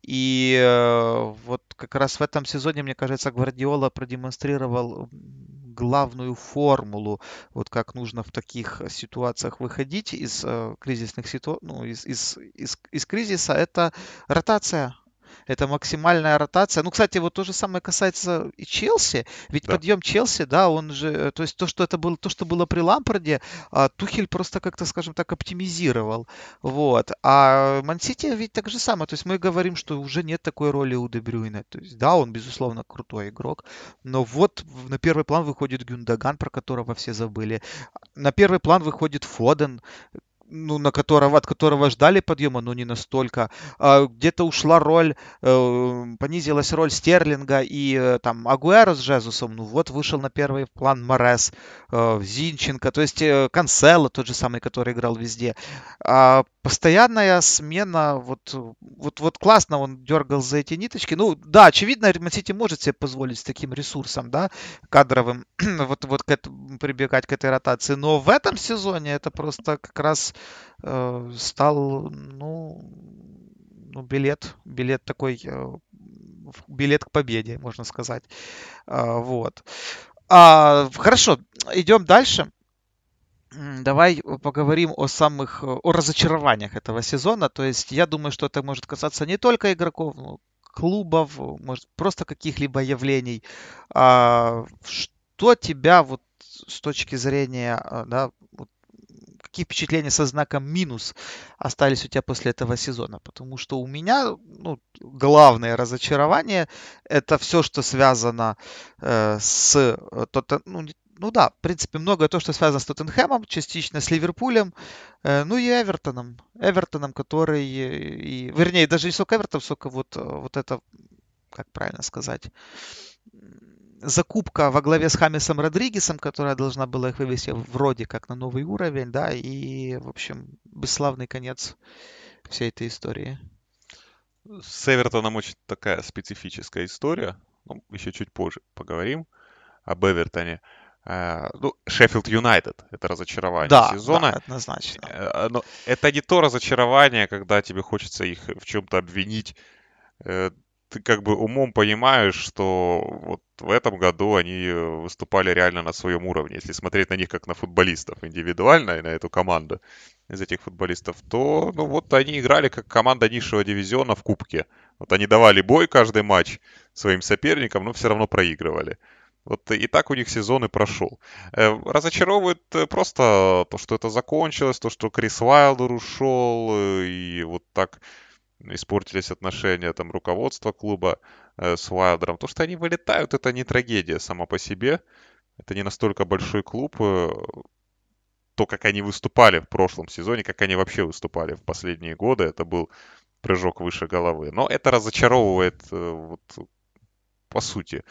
и э, вот как раз в этом сезоне, мне кажется, Гвардиола продемонстрировал главную формулу, вот как нужно в таких ситуациях выходить из э, кризисных ситуаций, ну, из, из, из, из кризиса, это ротация это максимальная ротация. Ну, кстати, вот то же самое касается и Челси. Ведь да. подъем Челси, да, он же, э, то есть то, что это было, то, что было при Лампарде, а, Тухель просто как-то, скажем так, оптимизировал. Вот. А Мансити ведь так же самое. То есть мы говорим, что уже нет такой роли у Дебрюйна. То есть, да, он, безусловно, крутой игрок, но вот на первый план выходит Гюндаган, про которого все забыли. На первый план выходит Фоден, ну, на которого, от которого ждали подъема, но не настолько. А, где-то ушла роль, э, понизилась роль Стерлинга и э, там Агуэро с Жезусом. Ну вот вышел на первый план Морес, э, Зинченко, то есть Канцело тот же самый, который играл везде. А постоянная смена, вот, вот, вот классно он дергал за эти ниточки. Ну да, очевидно, Сити может себе позволить с таким ресурсом, да, кадровым, вот, вот к прибегать к этой ротации. Но в этом сезоне это просто как раз стал, ну, ну, билет, билет такой, э, билет к победе, можно сказать. Э, вот. А, хорошо, идем дальше. Давай поговорим о самых, о разочарованиях этого сезона. То есть я думаю, что это может касаться не только игроков, но клубов, может просто каких-либо явлений. А, что тебя вот с точки зрения, а, да, вот какие впечатления со знаком минус остались у тебя после этого сезона? Потому что у меня ну, главное разочарование это все, что связано э, с, э, ну, ну да, в принципе, многое то, что связано с Тоттенхэмом, частично с Ливерпулем, э, ну и Эвертоном. Эвертоном, который, и, вернее, даже не сколько Эвертон, сколько вот, вот это, как правильно сказать, закупка во главе с Хамисом Родригесом, которая должна была их вывести вроде как на новый уровень, да, и, в общем, бесславный конец всей этой истории. С Эвертоном очень такая специфическая история. Ну, еще чуть позже поговорим об Эвертоне. Uh, ну, Шеффилд Юнайтед — это разочарование да, сезона. Да, однозначно. Uh, но это не то разочарование, когда тебе хочется их в чем-то обвинить. Ты как бы умом понимаешь, что вот в этом году они выступали реально на своем уровне. Если смотреть на них как на футболистов индивидуально и на эту команду из этих футболистов, то ну вот они играли как команда низшего дивизиона в Кубке. Вот они давали бой каждый матч своим соперникам, но все равно проигрывали. Вот и так у них сезон и прошел. Э, разочаровывает э, просто то, что это закончилось, то, что Крис Уайлдер ушел, э, и вот так испортились отношения там руководства клуба э, с Уайлдером. То, что они вылетают, это не трагедия сама по себе. Это не настолько большой клуб. Э, то, как они выступали в прошлом сезоне, как они вообще выступали в последние годы, это был прыжок выше головы. Но это разочаровывает э, вот, по сути.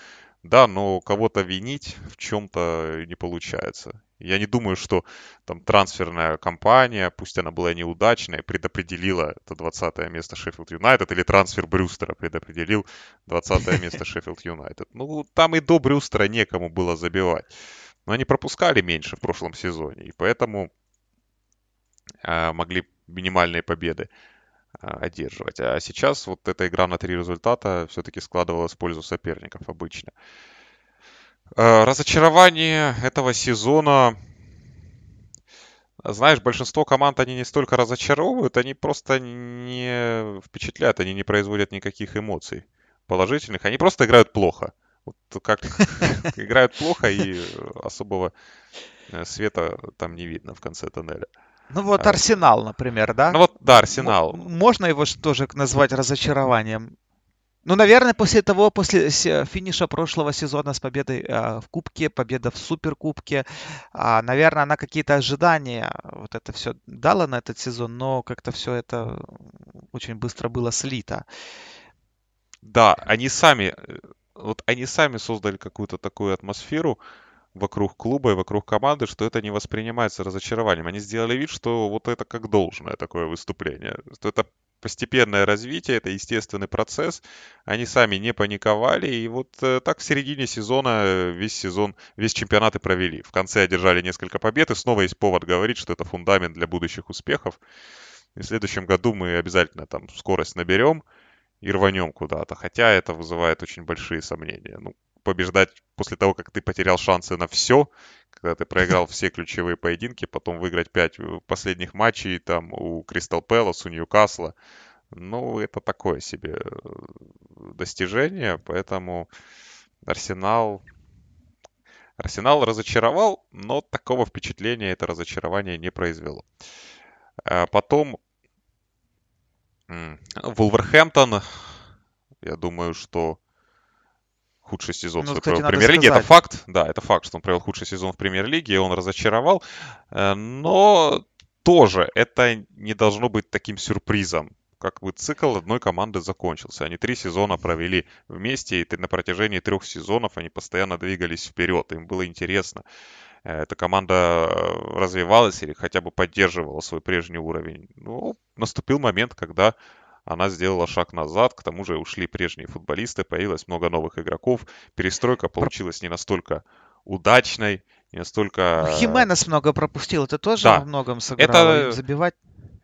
Да, но кого-то винить в чем-то не получается. Я не думаю, что там трансферная кампания, пусть она была неудачной, предопределила это 20 место Шеффилд Юнайтед, или трансфер Брюстера предопределил 20 место Шеффилд Юнайтед. Ну, там и до Брюстера некому было забивать. Но они пропускали меньше в прошлом сезоне, и поэтому э, могли минимальные победы одерживать. А сейчас вот эта игра на три результата все-таки складывалась в пользу соперников обычно. Э, разочарование этого сезона... Знаешь, большинство команд, они не столько разочаровывают, они просто не впечатляют, они не производят никаких эмоций положительных, они просто играют плохо. Вот как играют плохо и особого э, света там не видно в конце тоннеля. Ну вот а, Арсенал, например, да? Ну вот, да, Арсенал. Можно его тоже назвать разочарованием? Ну, наверное, после того, после финиша прошлого сезона с победой э, в Кубке, победа в Суперкубке, э, наверное, она какие-то ожидания вот это все дала на этот сезон, но как-то все это очень быстро было слито. Да, они сами, э, вот они сами создали какую-то такую атмосферу вокруг клуба и вокруг команды, что это не воспринимается разочарованием. Они сделали вид, что вот это как должное такое выступление, что это постепенное развитие, это естественный процесс. Они сами не паниковали. И вот э, так в середине сезона э, весь сезон, весь чемпионат и провели. В конце одержали несколько побед. И снова есть повод говорить, что это фундамент для будущих успехов. И в следующем году мы обязательно там скорость наберем и рванем куда-то. Хотя это вызывает очень большие сомнения. Ну, побеждать после того, как ты потерял шансы на все, когда ты проиграл все ключевые поединки, потом выиграть 5 э, последних матчей там у Кристал Пэлас, у Ньюкасла. Ну, это такое себе э, достижение, поэтому Арсенал... Арсенал разочаровал, но такого впечатления это разочарование не произвело. А потом Вулверхэмптон, я думаю, что худший сезон ну, кстати, в премьер-лиге. Это факт, да, это факт, что он провел худший сезон в премьер-лиге, и он разочаровал. Э, но тоже это не должно быть таким сюрпризом. Как бы цикл одной команды закончился. Они три сезона провели вместе, и на протяжении трех сезонов они постоянно двигались вперед. Им было интересно. Э, эта команда развивалась или хотя бы поддерживала свой прежний уровень. Ну, наступил момент, когда она сделала шаг назад, к тому же ушли прежние футболисты, появилось много новых игроков, перестройка получилась не настолько удачной, не настолько... Ну, Хименес много пропустил, это тоже да. во многом сыграло, это... забивать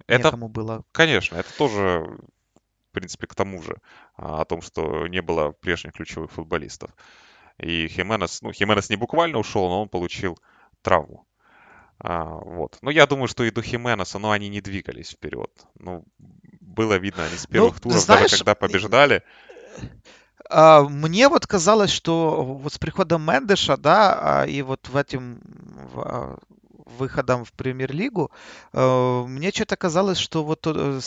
это... некому было. Конечно, это тоже, в принципе, к тому же, а, о том, что не было прежних ключевых футболистов. И Хименес, ну, Хименес не буквально ушел, но он получил травму. А, вот. Но я думаю, что и до Хименеса, но они не двигались вперед. Ну, было видно, они с ну, первых ну, туров, знаешь, даже когда побеждали. А, мне вот казалось, что вот с приходом Мендеша, да, а, и вот в этим в, выходом в премьер-лигу, мне что-то казалось, что вот э,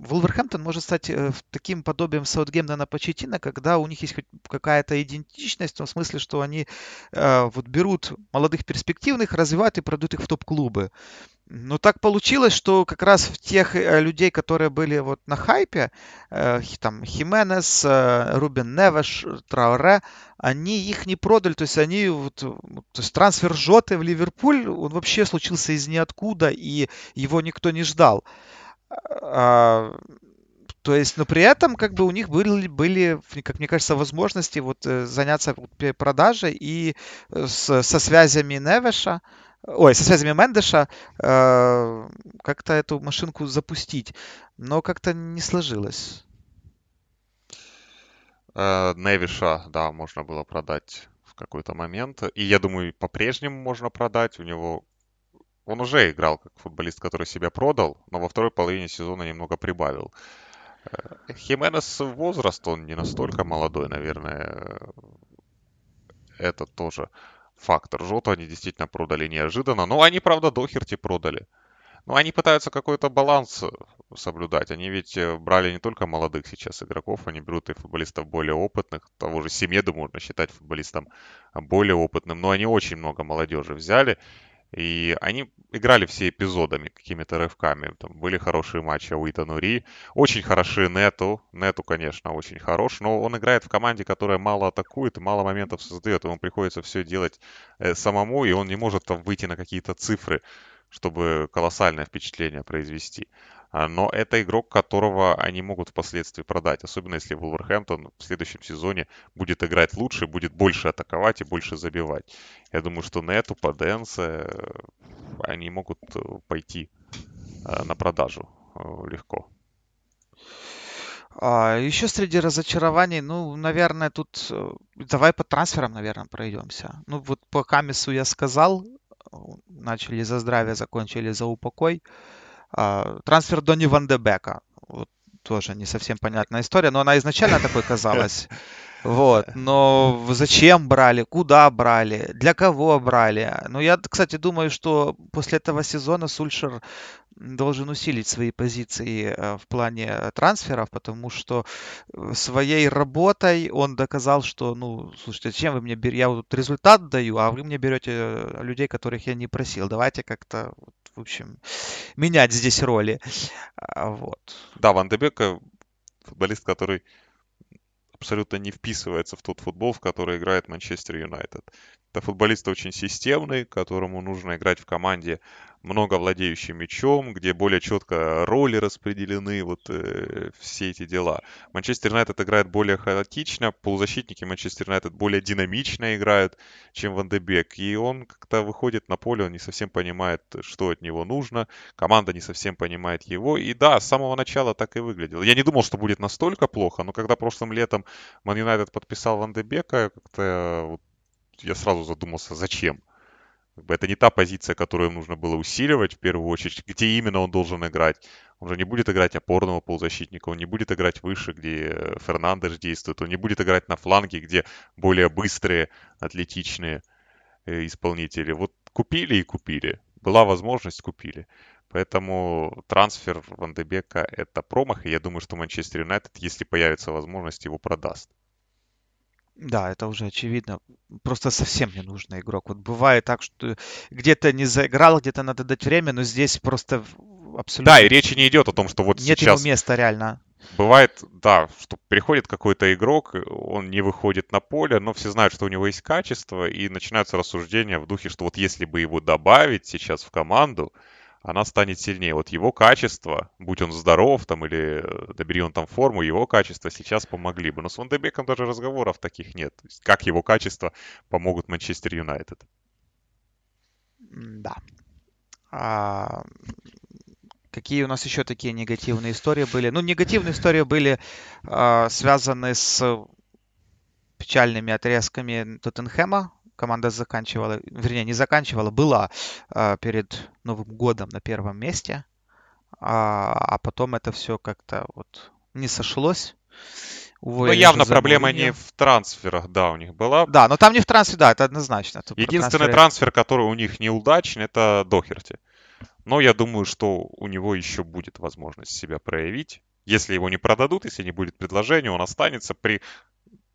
Вулверхэмптон может стать э, таким подобием Саутгемптона Почетина, когда у них есть хоть какая-то идентичность, в том смысле, что они э, вот берут молодых перспективных, развивают и продают их в топ-клубы. Но так получилось, что как раз в тех э, людей, которые были вот на хайпе, э, там Хименес, э, Рубин Невеш, Трауре, они их не продали, то есть они, вот, то есть трансфер Жоты в Ливерпуль, он вообще случился из ниоткуда, и его никто не ждал. А, то есть, но при этом, как бы у них были, были, как мне кажется, возможности вот заняться продажей и с, со связями Невеша, ой, со связями Мендеша э, как-то эту машинку запустить, но как-то не сложилось. Э, Невиша, да, можно было продать в какой-то момент. И я думаю, по-прежнему можно продать. У него... Он уже играл как футболист, который себя продал, но во второй половине сезона немного прибавил. Э, Хименес возраст, он не настолько молодой, наверное. Это тоже фактор. Жоту они действительно продали неожиданно. Но они, правда, Дохерти продали. Но они пытаются какой-то баланс э, соблюдать. Они ведь э, брали не только молодых сейчас игроков, они берут и футболистов более опытных. Того же Семеду можно считать футболистом более опытным. Но они очень много молодежи взяли. И они играли все эпизодами, какими-то рывками. Там были хорошие матчи Уита Нури. Очень хороши Нету. Нету, конечно, очень хорош. Но он играет в команде, которая мало атакует и мало моментов создает. Ему приходится все делать э, самому, и он не может там выйти на какие-то цифры, чтобы колоссальное впечатление произвести. А, но это игрок, которого они могут впоследствии продать, особенно если Вулверхэмптон в следующем сезоне будет играть лучше, будет больше атаковать и больше забивать. Я думаю, что на эту Паденсе э, они могут э, пойти э, на продажу легко. А, еще среди разочарований, ну, наверное, тут давай по трансферам, наверное, пройдемся. Ну, вот по Камису я сказал, начали за здравие, закончили за упокой. А, трансфер Донни Ван де Бека. Вот тоже не совсем понятная история, но она изначально такой казалась. Вот, но зачем брали, куда брали, для кого брали? Ну, я, кстати, думаю, что после этого сезона Сульшер должен усилить свои позиции э, в плане трансферов, потому что э, своей работой он доказал, что, ну, слушайте, зачем вы мне берете, я вот результат даю, а вы мне берете людей, которых я не просил. Давайте как-то в общем, менять здесь роли. А, вот. Да, Ван Дебек футболист, который абсолютно не вписывается в тот футбол, в который играет Манчестер Юнайтед. Это футболист очень системный, которому нужно играть в команде много владеющий мячом, где более четко роли распределены, вот э, все эти дела. Манчестер Юнайтед играет более хаотично, полузащитники Манчестер Юнайтед более динамично играют, чем Ван Дебек. И он как-то выходит на поле, он не совсем понимает, что от него нужно, команда не совсем понимает его. И да, с самого начала так и выглядел. Я не думал, что будет настолько плохо, но когда прошлым летом Ман Юнайтед подписал Ван Дебека, как-то вот я сразу задумался, зачем? Это не та позиция, которую нужно было усиливать в первую очередь. Где именно он должен играть? Он же не будет играть опорного полузащитника, он не будет играть выше, где Фернандеш действует, он не будет играть на фланге, где более быстрые, атлетичные э, исполнители. Вот купили и купили. Была возможность, купили. Поэтому трансфер Ван Дебека это промах, и я думаю, что Манчестер Юнайтед, если появится возможность, его продаст. Да, это уже очевидно. Просто совсем не нужный игрок. Вот бывает так, что где-то не заиграл, где-то надо дать время, но здесь просто абсолютно... Да, и речи не идет о том, что вот Нет сейчас... Нет места реально. Бывает, да, что приходит какой-то игрок, он не выходит на поле, но все знают, что у него есть качество, и начинаются рассуждения в духе, что вот если бы его добавить сейчас в команду, она станет сильнее. Вот его качество, будь он здоров там или э, добери он там форму, его качество сейчас помогли бы. Но с Вандебеком даже разговоров таких нет. То есть как его качество помогут Манчестер Юнайтед? Да. А, какие у нас еще такие негативные истории были? Ну, негативные истории были а, связаны с печальными отрезками Тоттенхэма команда заканчивала, вернее, не заканчивала, была э, перед Новым годом на первом месте, а, а потом это все как-то вот не сошлось. Уволили ну, явно проблема не в трансферах, да, у них была. Да, но там не в трансфере, да, это однозначно. Тут Единственный трансфер... трансфер, который у них неудачный, это Дохерти. Но я думаю, что у него еще будет возможность себя проявить. Если его не продадут, если не будет предложения, он останется при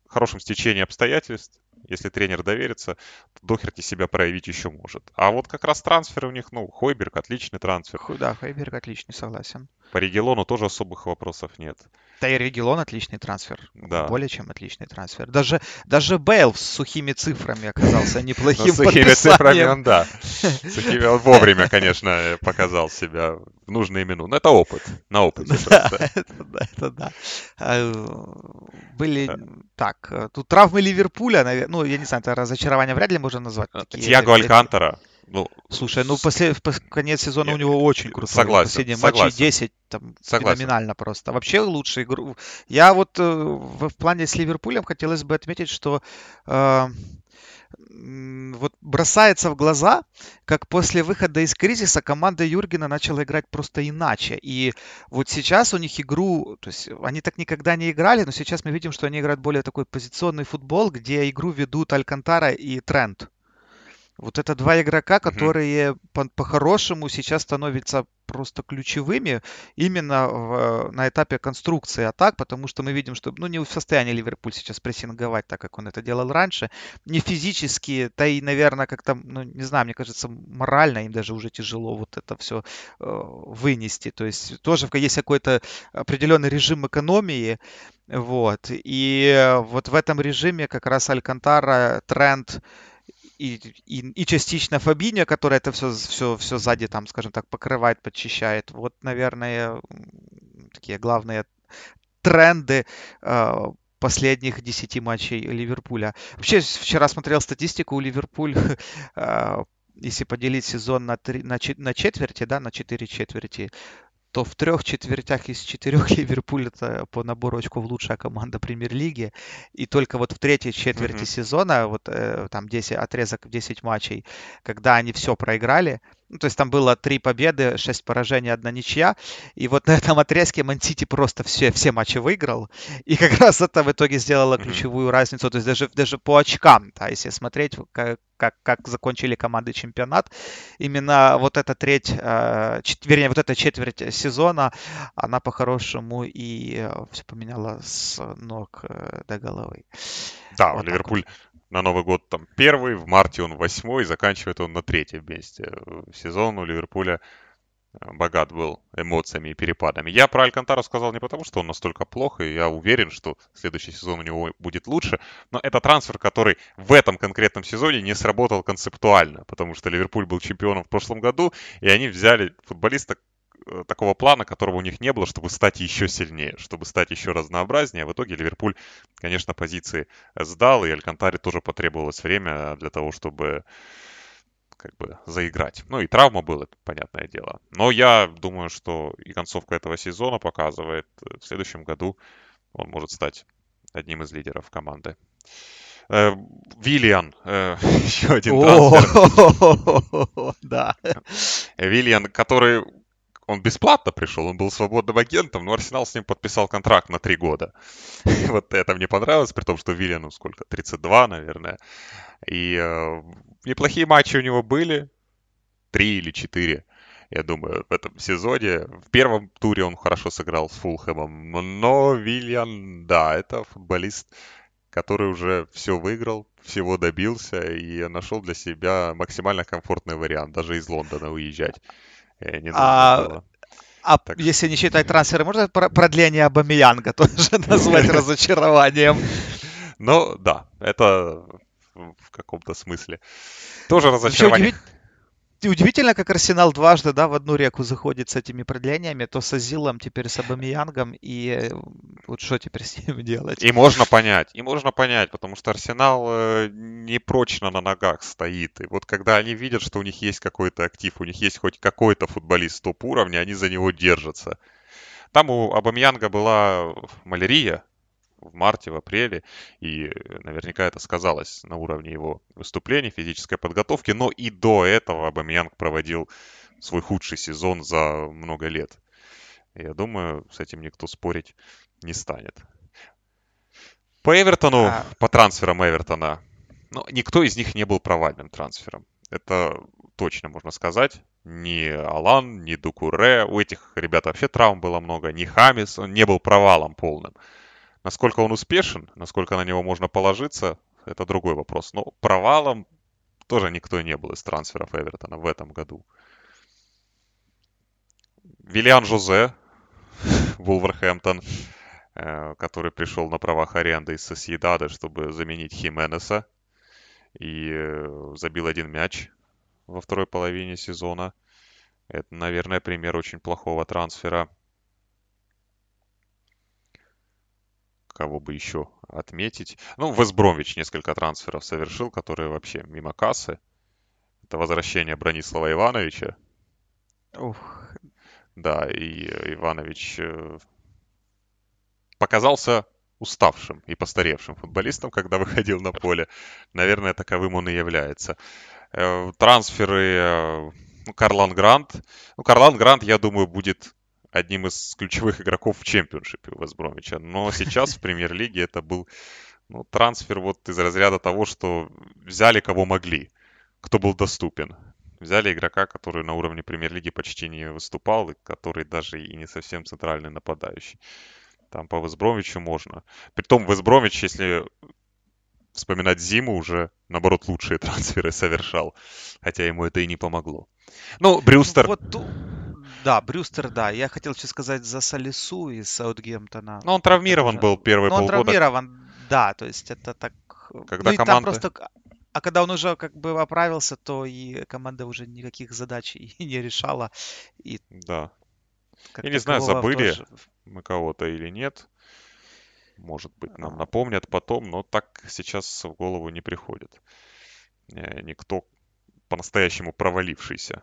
хорошем стечении обстоятельств если тренер доверится, то Дохерти себя проявить еще может. А вот как раз трансферы у них, ну, Хойберг отличный трансфер. Да, Хойберг отличный, согласен. По Регелону тоже особых вопросов нет. Да и Регелон отличный трансфер. Да. Более чем отличный трансфер. Даже, даже Бейл с сухими цифрами оказался неплохим С сухими цифрами он, да. Сухими он вовремя, конечно, показал себя в нужные минуты. Но это опыт. На опыте просто. Это да, это да. А, были... Так, тут травмы Ливерпуля, наверное, ну, я не знаю, это разочарование вряд ли можно назвать. Тьяго Алькантера ну, Слушай, ну после, в конец сезона у него очень круто. Согласен. Последние согласен. матчи 10, там, согласен. феноменально просто. Вообще лучшая игру. Я вот э, в, в плане с Ливерпулем хотелось бы отметить, что э, вот бросается в глаза, как после выхода из кризиса команда Юргена начала играть просто иначе. И вот сейчас у них игру, то есть они так никогда не играли, но сейчас мы видим, что они играют более такой позиционный футбол, где игру ведут Алькантара и Трент. Вот это два игрока, которые mm-hmm. по- по-хорошему сейчас становятся просто ключевыми именно в, на этапе конструкции атак, потому что мы видим, что ну, не в состоянии Ливерпуль сейчас прессинговать так, как он это делал раньше. Не физически, да и, наверное, как-то, ну, не знаю, мне кажется, морально им даже уже тяжело вот это все э, вынести. То есть тоже есть какой-то определенный режим экономии, вот. И вот в этом режиме как раз Алькантара, Тренд, и, и, и частично Фабиньо, который это все, все, все сзади, там, скажем так, покрывает, подчищает. Вот, наверное, такие главные тренды э, последних 10 матчей Ливерпуля. Вообще, вчера смотрел статистику у Ливерпуля, э, если поделить сезон на, три, на, на четверти, да, на 4 четверти, то в трех четвертях из четырех Ливерпуль это по набору очков лучшая команда премьер-лиги. И только вот в третьей четверти mm-hmm. сезона, вот э, там 10, отрезок 10 матчей, когда они все проиграли, ну, то есть там было три победы, шесть поражений, одна ничья. И вот на этом отрезке Мансити просто все, все матчи выиграл. И как раз это в итоге сделало ключевую разницу. То есть даже, даже по очкам, да, если смотреть, как, как, как закончили команды чемпионат, именно вот эта треть, э, чет, вернее, вот эта четверть сезона, она по-хорошему и э, все поменяла с ног э, до головы. Да, вот Ливерпуль вот на Новый год там первый, в марте он восьмой, заканчивает он на третьем месте. Сезон у Ливерпуля э, богат был эмоциями и перепадами. Я про Алькантару сказал не потому, что он настолько плох, и я уверен, что следующий сезон у него будет лучше, но это трансфер, который в этом конкретном сезоне не сработал концептуально, потому что Ливерпуль был чемпионом в прошлом году, и они взяли футболиста, такого плана, которого у них не было, чтобы стать еще сильнее, чтобы стать еще разнообразнее. В итоге Ливерпуль, конечно, позиции сдал, и Алькантаре тоже потребовалось время для того, чтобы как бы заиграть. Ну и травма была, понятное дело. Но я думаю, что и концовка этого сезона показывает, э, в следующем году он может стать одним из лидеров команды. Э, Виллиан, еще один трансфер. Да. Виллиан, который он бесплатно пришел, он был свободным агентом, но Арсенал с ним подписал контракт на три года. вот это мне понравилось, при том, что Виллиану сколько, 32, наверное. И э, неплохие матчи у него были, три или четыре, я думаю, в этом сезоне. В первом туре он хорошо сыграл с Фулхэмом, но Виллиан, да, это футболист, который уже все выиграл, всего добился и нашел для себя максимально комфортный вариант, даже из Лондона уезжать. Я не а, а так. если не считать трансферы, можно продление Абамиянга тоже назвать разочарованием? Ну, да, это в каком-то смысле тоже разочарование. Удивительно, как Арсенал дважды, да, в одну реку заходит с этими продлениями, то с Азилом, теперь с Абамиянгом, и э, вот что теперь с ним делать? И можно понять, и можно понять, потому что Арсенал э, не прочно на ногах стоит, и вот когда они видят, что у них есть какой-то актив, у них есть хоть какой-то футболист топ-уровня, они за него держатся. Там у Абамьянга была малярия, в марте, в апреле, и наверняка это сказалось на уровне его выступлений, физической подготовки, но и до этого Абамьянг проводил свой худший сезон за много лет. Я думаю, с этим никто спорить не станет. По Эвертону, а... по трансферам Эвертона, ну, никто из них не был провальным трансфером. Это точно можно сказать. ни Алан, ни Дукуре. У этих ребят вообще травм было много. Ни Хамис. Он не был провалом полным. Насколько он успешен, насколько на него можно положиться, это другой вопрос. Но провалом тоже никто не был из трансферов Эвертона в этом году. Виллиан Жозе, Вулверхэмптон, э, который пришел на правах аренды из Сосьедады, чтобы заменить Хименеса. И э, забил один мяч во второй половине сезона. Это, наверное, пример очень плохого трансфера. Кого бы еще отметить? Ну, Весбромвич несколько трансферов совершил, которые вообще мимо кассы. Это возвращение Бронислава Ивановича. Ух. Да, и Иванович э, показался уставшим и постаревшим футболистом, когда выходил на поле. Наверное, таковым он и является. Э, трансферы э, ну, Карлан Грант. Ну, Карлан Грант, я думаю, будет одним из ключевых игроков в чемпионшипе у Вестбромича. Но сейчас в премьер-лиге это был ну, трансфер вот из разряда того, что взяли кого могли, кто был доступен. Взяли игрока, который на уровне премьер-лиги почти не выступал, и который даже и не совсем центральный нападающий. Там по Весбромичу можно. Притом Весбромич, если вспоминать зиму, уже, наоборот, лучшие трансферы совершал. Хотя ему это и не помогло. Ну, Брюстер... Вот, да, Брюстер, да. Я хотел сейчас сказать за Салису из Саутгемптона. Ну, он травмирован был первый Но полгода. он травмирован, да. То есть это так... Когда ну, команда... просто... А когда он уже как бы оправился, то и команда уже никаких задач и не решала. И да. Я не знаю, забыли тоже... мы кого-то или нет. Может быть, нам напомнят потом, но так сейчас в голову не приходит. Э, никто по-настоящему провалившийся.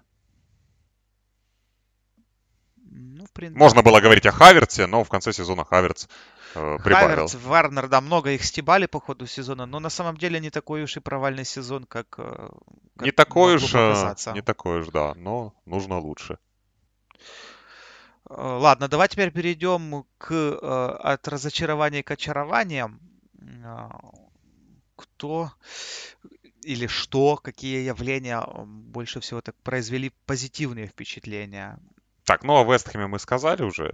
Ну, в принципе... Можно было говорить о Хаверте, но в конце сезона Хаверц э, прибавил. Хаверц, Варнер, да, много их стебали по ходу сезона, но на самом деле не такой уж и провальный сезон, как, э, как не такой уж, э, не такой уж, да, но нужно лучше. Э, ладно, давай теперь перейдем к, от разочарования к очарованиям. Кто или что, какие явления больше всего так произвели позитивные впечатления? Так, ну о Вестхэме мы сказали уже.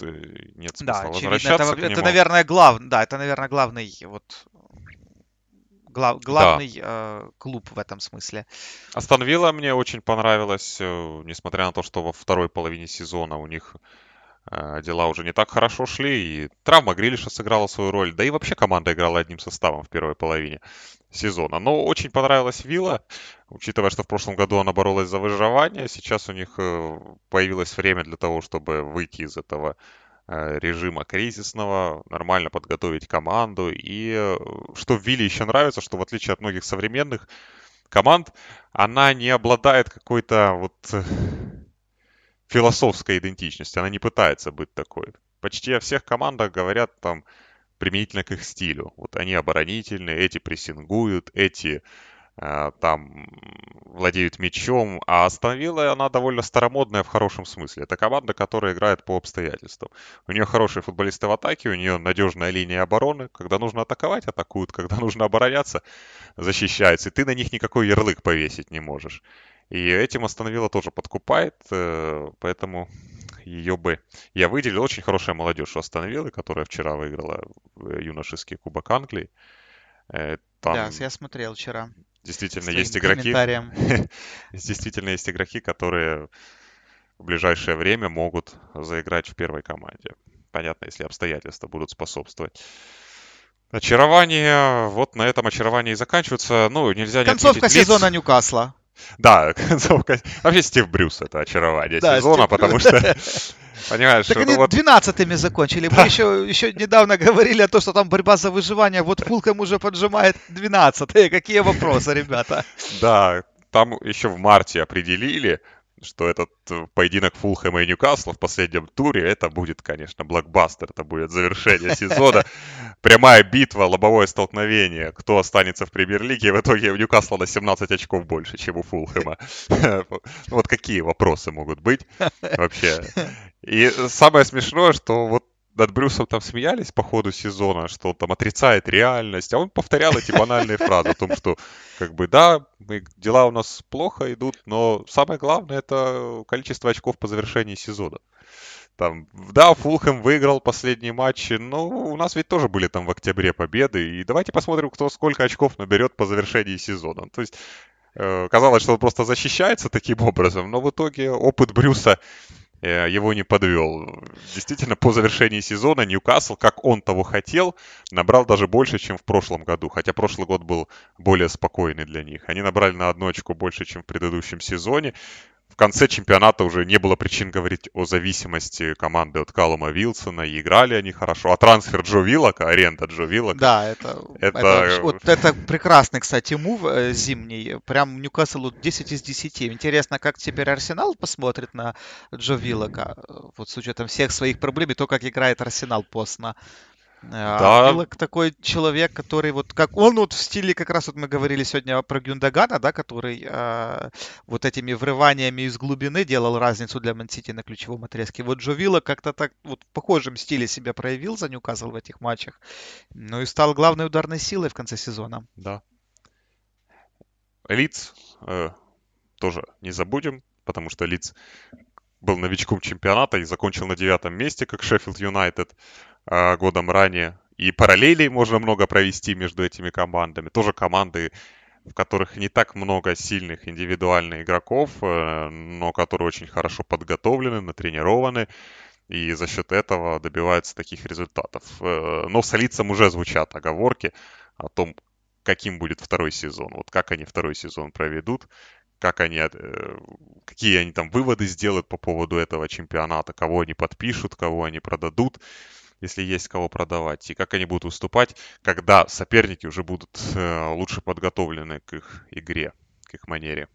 Нет смысла да, возвращаться это, это, наверное, глав, да, это, наверное, главный вот глав, главный да. э, клуб в этом смысле. Астон Вилла мне очень понравилось, э, несмотря на то, что во второй половине сезона у них дела уже не так хорошо шли, и травма Грилиша сыграла свою роль, да и вообще команда играла одним составом в первой половине сезона. Но очень понравилась Вилла, учитывая, что в прошлом году она боролась за выживание, сейчас у них э, появилось время для того, чтобы выйти из этого Э, режима кризисного, нормально подготовить команду. И э, что в Вилле еще нравится, что в отличие от многих современных команд, она не обладает какой-то вот философской идентичностью. Она не пытается быть такой. Почти о всех командах говорят там применительно к их стилю. Вот они оборонительные, эти прессингуют, эти Э, там владеют мячом, а остановила она довольно старомодная в хорошем смысле. Это команда, которая играет по обстоятельствам. У нее хорошие футболисты в атаке, у нее надежная линия обороны. Когда нужно атаковать, атакуют. Когда нужно обороняться, защищаются. И ты на них никакой ярлык повесить не можешь. И этим остановила тоже подкупает, э, поэтому ее бы я выделил. Очень хорошая молодежь у Остановилы, которая вчера выиграла юношеский кубок Англии. Э, там... Да, я смотрел вчера. Действительно, есть игроки. Действительно, есть игроки, которые в ближайшее время могут заиграть в первой команде. Понятно, если обстоятельства будут способствовать. Очарование, вот на этом очарование и заканчивается. Ну, нельзя не Концовка сезона лиц. Ньюкасла. Да, концовка. Вообще Стив Брюс это очарование да, сезона, Стив... потому что Понимаешь, так они вот... 12 закончили. Мы еще, еще недавно говорили о том, что там борьба за выживание. Вот Фулхэм уже поджимает 12 -е. Какие вопросы, ребята? Да, там еще в марте определили, что этот э, поединок Фулхэма и Ньюкасла в последнем туре, это будет, конечно, блокбастер, это будет завершение сезона. Прямая битва, лобовое столкновение. Кто останется в премьер-лиге, в итоге у Ньюкасла на 17 очков больше, чем у Фулхэма. Вот какие вопросы могут быть вообще. И самое смешное, что вот над Брюсом там смеялись по ходу сезона, что он там отрицает реальность, а он повторял эти банальные фразы о том, что как бы да, мы, дела у нас плохо идут, но самое главное это количество очков по завершении сезона. Там, да, Фулхэм выиграл последние матчи, но у нас ведь тоже были там в октябре победы. И давайте посмотрим, кто сколько очков наберет по завершении сезона. То есть э, казалось, что он просто защищается таким образом, но в итоге опыт Брюса его не подвел. Действительно, по завершении сезона Ньюкасл, как он того хотел, набрал даже больше, чем в прошлом году. Хотя прошлый год был более спокойный для них. Они набрали на одну очку больше, чем в предыдущем сезоне в конце чемпионата уже не было причин говорить о зависимости команды от Калума Вилсона, и играли они хорошо. А трансфер Джо Виллока, аренда Джо Виллока... Да, это, это... это вот это прекрасный, кстати, мув э, зимний. Прям Ньюкаслу 10 из 10. Интересно, как теперь Арсенал посмотрит на Джо Виллока, вот с учетом всех своих проблем, и то, как играет Арсенал постно. Да. Виллок такой человек, который вот как он вот в стиле, как раз вот мы говорили сегодня про Гюндагана, да, который э, вот этими врываниями из глубины делал разницу для Мансити на ключевом отрезке. Вот Джо Виллок как-то так вот в похожем стиле себя проявил за Ньюкасл в этих матчах. Ну и стал главной ударной силой в конце сезона. Да. Лиц э, тоже не забудем, потому что Лиц был новичком чемпионата и закончил на девятом месте, как Шеффилд Юнайтед. А, годом ранее. И параллелей можно много провести между этими командами. Тоже команды, в которых не так много сильных индивидуальных игроков, э, но которые очень хорошо подготовлены, натренированы. И за счет этого добиваются таких результатов. Э, но с Алицем уже звучат оговорки о том, каким будет второй сезон. Вот как они второй сезон проведут, как они, э, какие они там выводы сделают по поводу этого чемпионата, кого они подпишут, кого они продадут если есть кого продавать, и как они будут уступать, когда соперники уже будут э, лучше подготовлены к их игре, к их манере.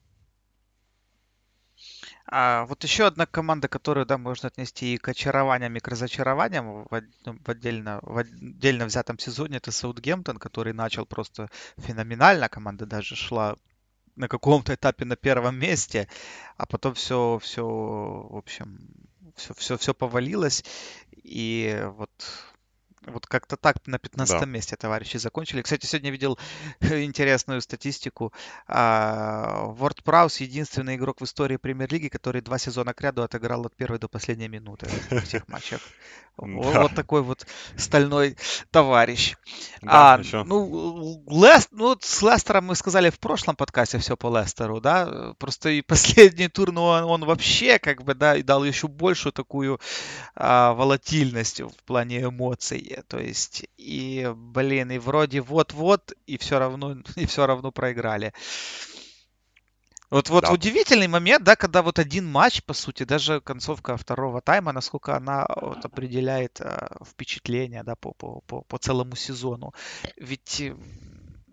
А вот еще одна команда, которую да, можно отнести и к очарованиям, и к разочарованиям в, в, отдельно, в отдельно взятом сезоне, это Саутгемптон, который начал просто феноменально. Команда даже шла на каком-то этапе на первом месте, а потом все, все, в общем, все, все, все повалилось. И вот вот как-то так на 15 да. месте товарищи закончили. Кстати, сегодня видел интересную статистику. Ворд Праус единственный игрок в истории премьер-лиги, который два сезона к ряду отыграл от первой до последней минуты в всех матчах. Вот такой вот стальной товарищ. Да, а, ну, Лест, ну, с Лестером мы сказали в прошлом подкасте все по Лестеру, да. Просто и последний тур, ну, он, он вообще как бы, да, и дал еще большую такую а, волатильность в плане эмоций. То есть, и, блин, и вроде вот-вот, и все равно, и все равно проиграли. Вот, вот да. удивительный момент, да, когда вот один матч, по сути, даже концовка второго тайма, насколько она вот, определяет э, впечатление, да, по, по, по, по целому сезону. Ведь, э,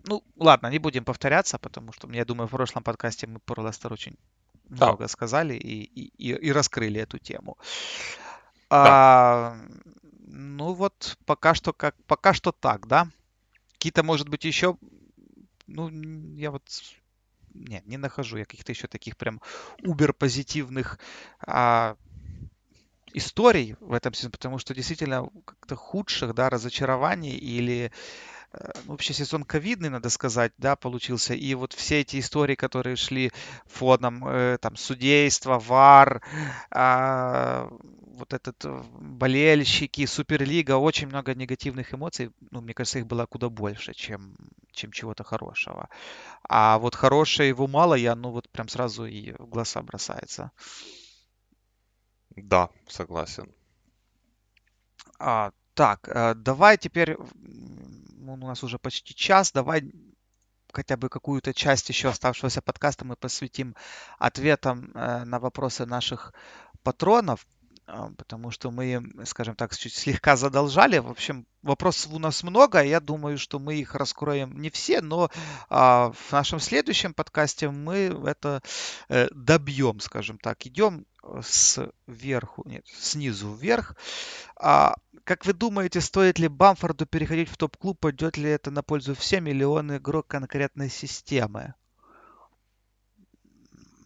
ну, ладно, не будем повторяться, потому что, я думаю, в прошлом подкасте мы про Лестер очень да. много сказали и, и, и раскрыли эту тему. Да. А, ну вот пока что как пока что так, да. Какие-то, может быть, еще, ну я вот нет, не нахожу я каких-то еще таких прям убер позитивных а, историй в этом сезоне, потому что действительно как-то худших, да, разочарований или Э, вообще сезон ковидный, надо сказать, да, получился. И вот все эти истории, которые шли фоном, э, там, судейство, ВАР, э, вот этот э, болельщики, Суперлига, очень много негативных эмоций. Ну, мне кажется, их было куда больше, чем, чем чего-то хорошего. А вот хорошее его мало, я, ну, вот прям сразу и в глаза бросается. Да, согласен. А, так, давай теперь у нас уже почти час, давай хотя бы какую-то часть еще оставшегося подкаста мы посвятим ответам э, на вопросы наших патронов, э, потому что мы, скажем так, чуть слегка задолжали. В общем, вопросов у нас много, я думаю, что мы их раскроем не все, но а, в нашем следующем подкасте мы это э, добьем, скажем так. Идем сверху, нет, снизу вверх. А, как вы думаете, стоит ли Бамфорду переходить в топ-клуб? Пойдет ли это на пользу всем или он игрок конкретной системы?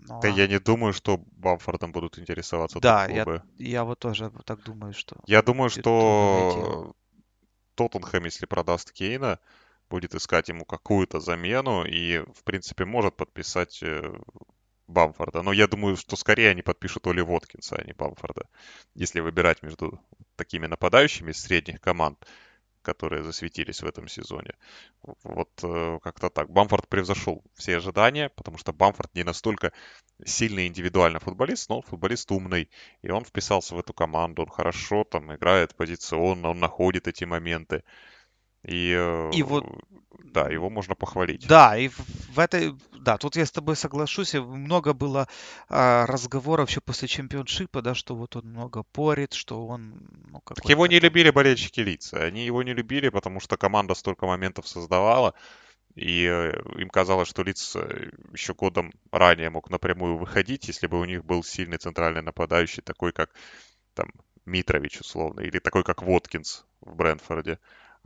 Ну, Да я не думаю, что Бамфордом будут интересоваться Да, я, я вот тоже так думаю, что Я думаю, что Тоттенхэм, если продаст Кейна, будет искать ему какую-то замену и, в принципе, может подписать э, Бамфорда. Но я думаю, что скорее они подпишут Оли Воткинса, а не Бамфорда. Если выбирать между такими нападающими из средних команд, которые засветились в этом сезоне. Вот э, как-то так. Бамфорд превзошел все ожидания, потому что Бамфорд не настолько сильный индивидуально футболист, но футболист умный. И он вписался в эту команду, он хорошо там играет позиционно, он находит эти моменты. И, э, И вот- да, его можно похвалить. Да, и в, этой, да, тут я с тобой соглашусь. и Много было а, разговоров еще после чемпионшипа, да, что вот он много порит, что он, ну, Так его не любили болельщики лица. Они его не любили, потому что команда столько моментов создавала. И э, им казалось, что Лиц э, еще годом ранее мог напрямую выходить, если бы у них был сильный центральный нападающий, такой как там Митрович условно, или такой как Воткинс в Брэнфорде.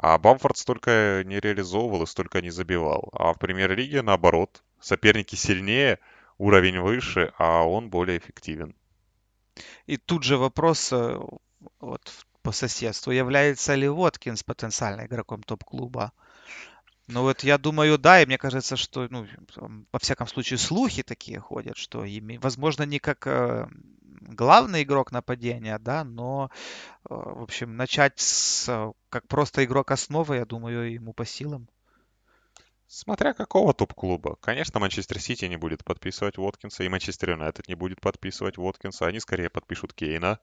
А Бамфорд столько не реализовывал и столько не забивал. А в премьер-лиге наоборот. Соперники сильнее, уровень выше, а он более эффективен. И тут же вопрос э, вот по соседству, является ли Воткинс потенциально игроком топ-клуба? Ну вот я думаю, да, и мне кажется, что, ну, во всяком случае, слухи такие ходят, что, возможно, не как э, главный игрок нападения, да, но, э, в общем, начать с, э, как просто игрок основы, я думаю, ему по силам. Смотря какого топ-клуба. Конечно, Манчестер Сити не будет подписывать Воткинса, и Манчестер Юнайтед не будет подписывать Воткинса. Они скорее подпишут Кейна,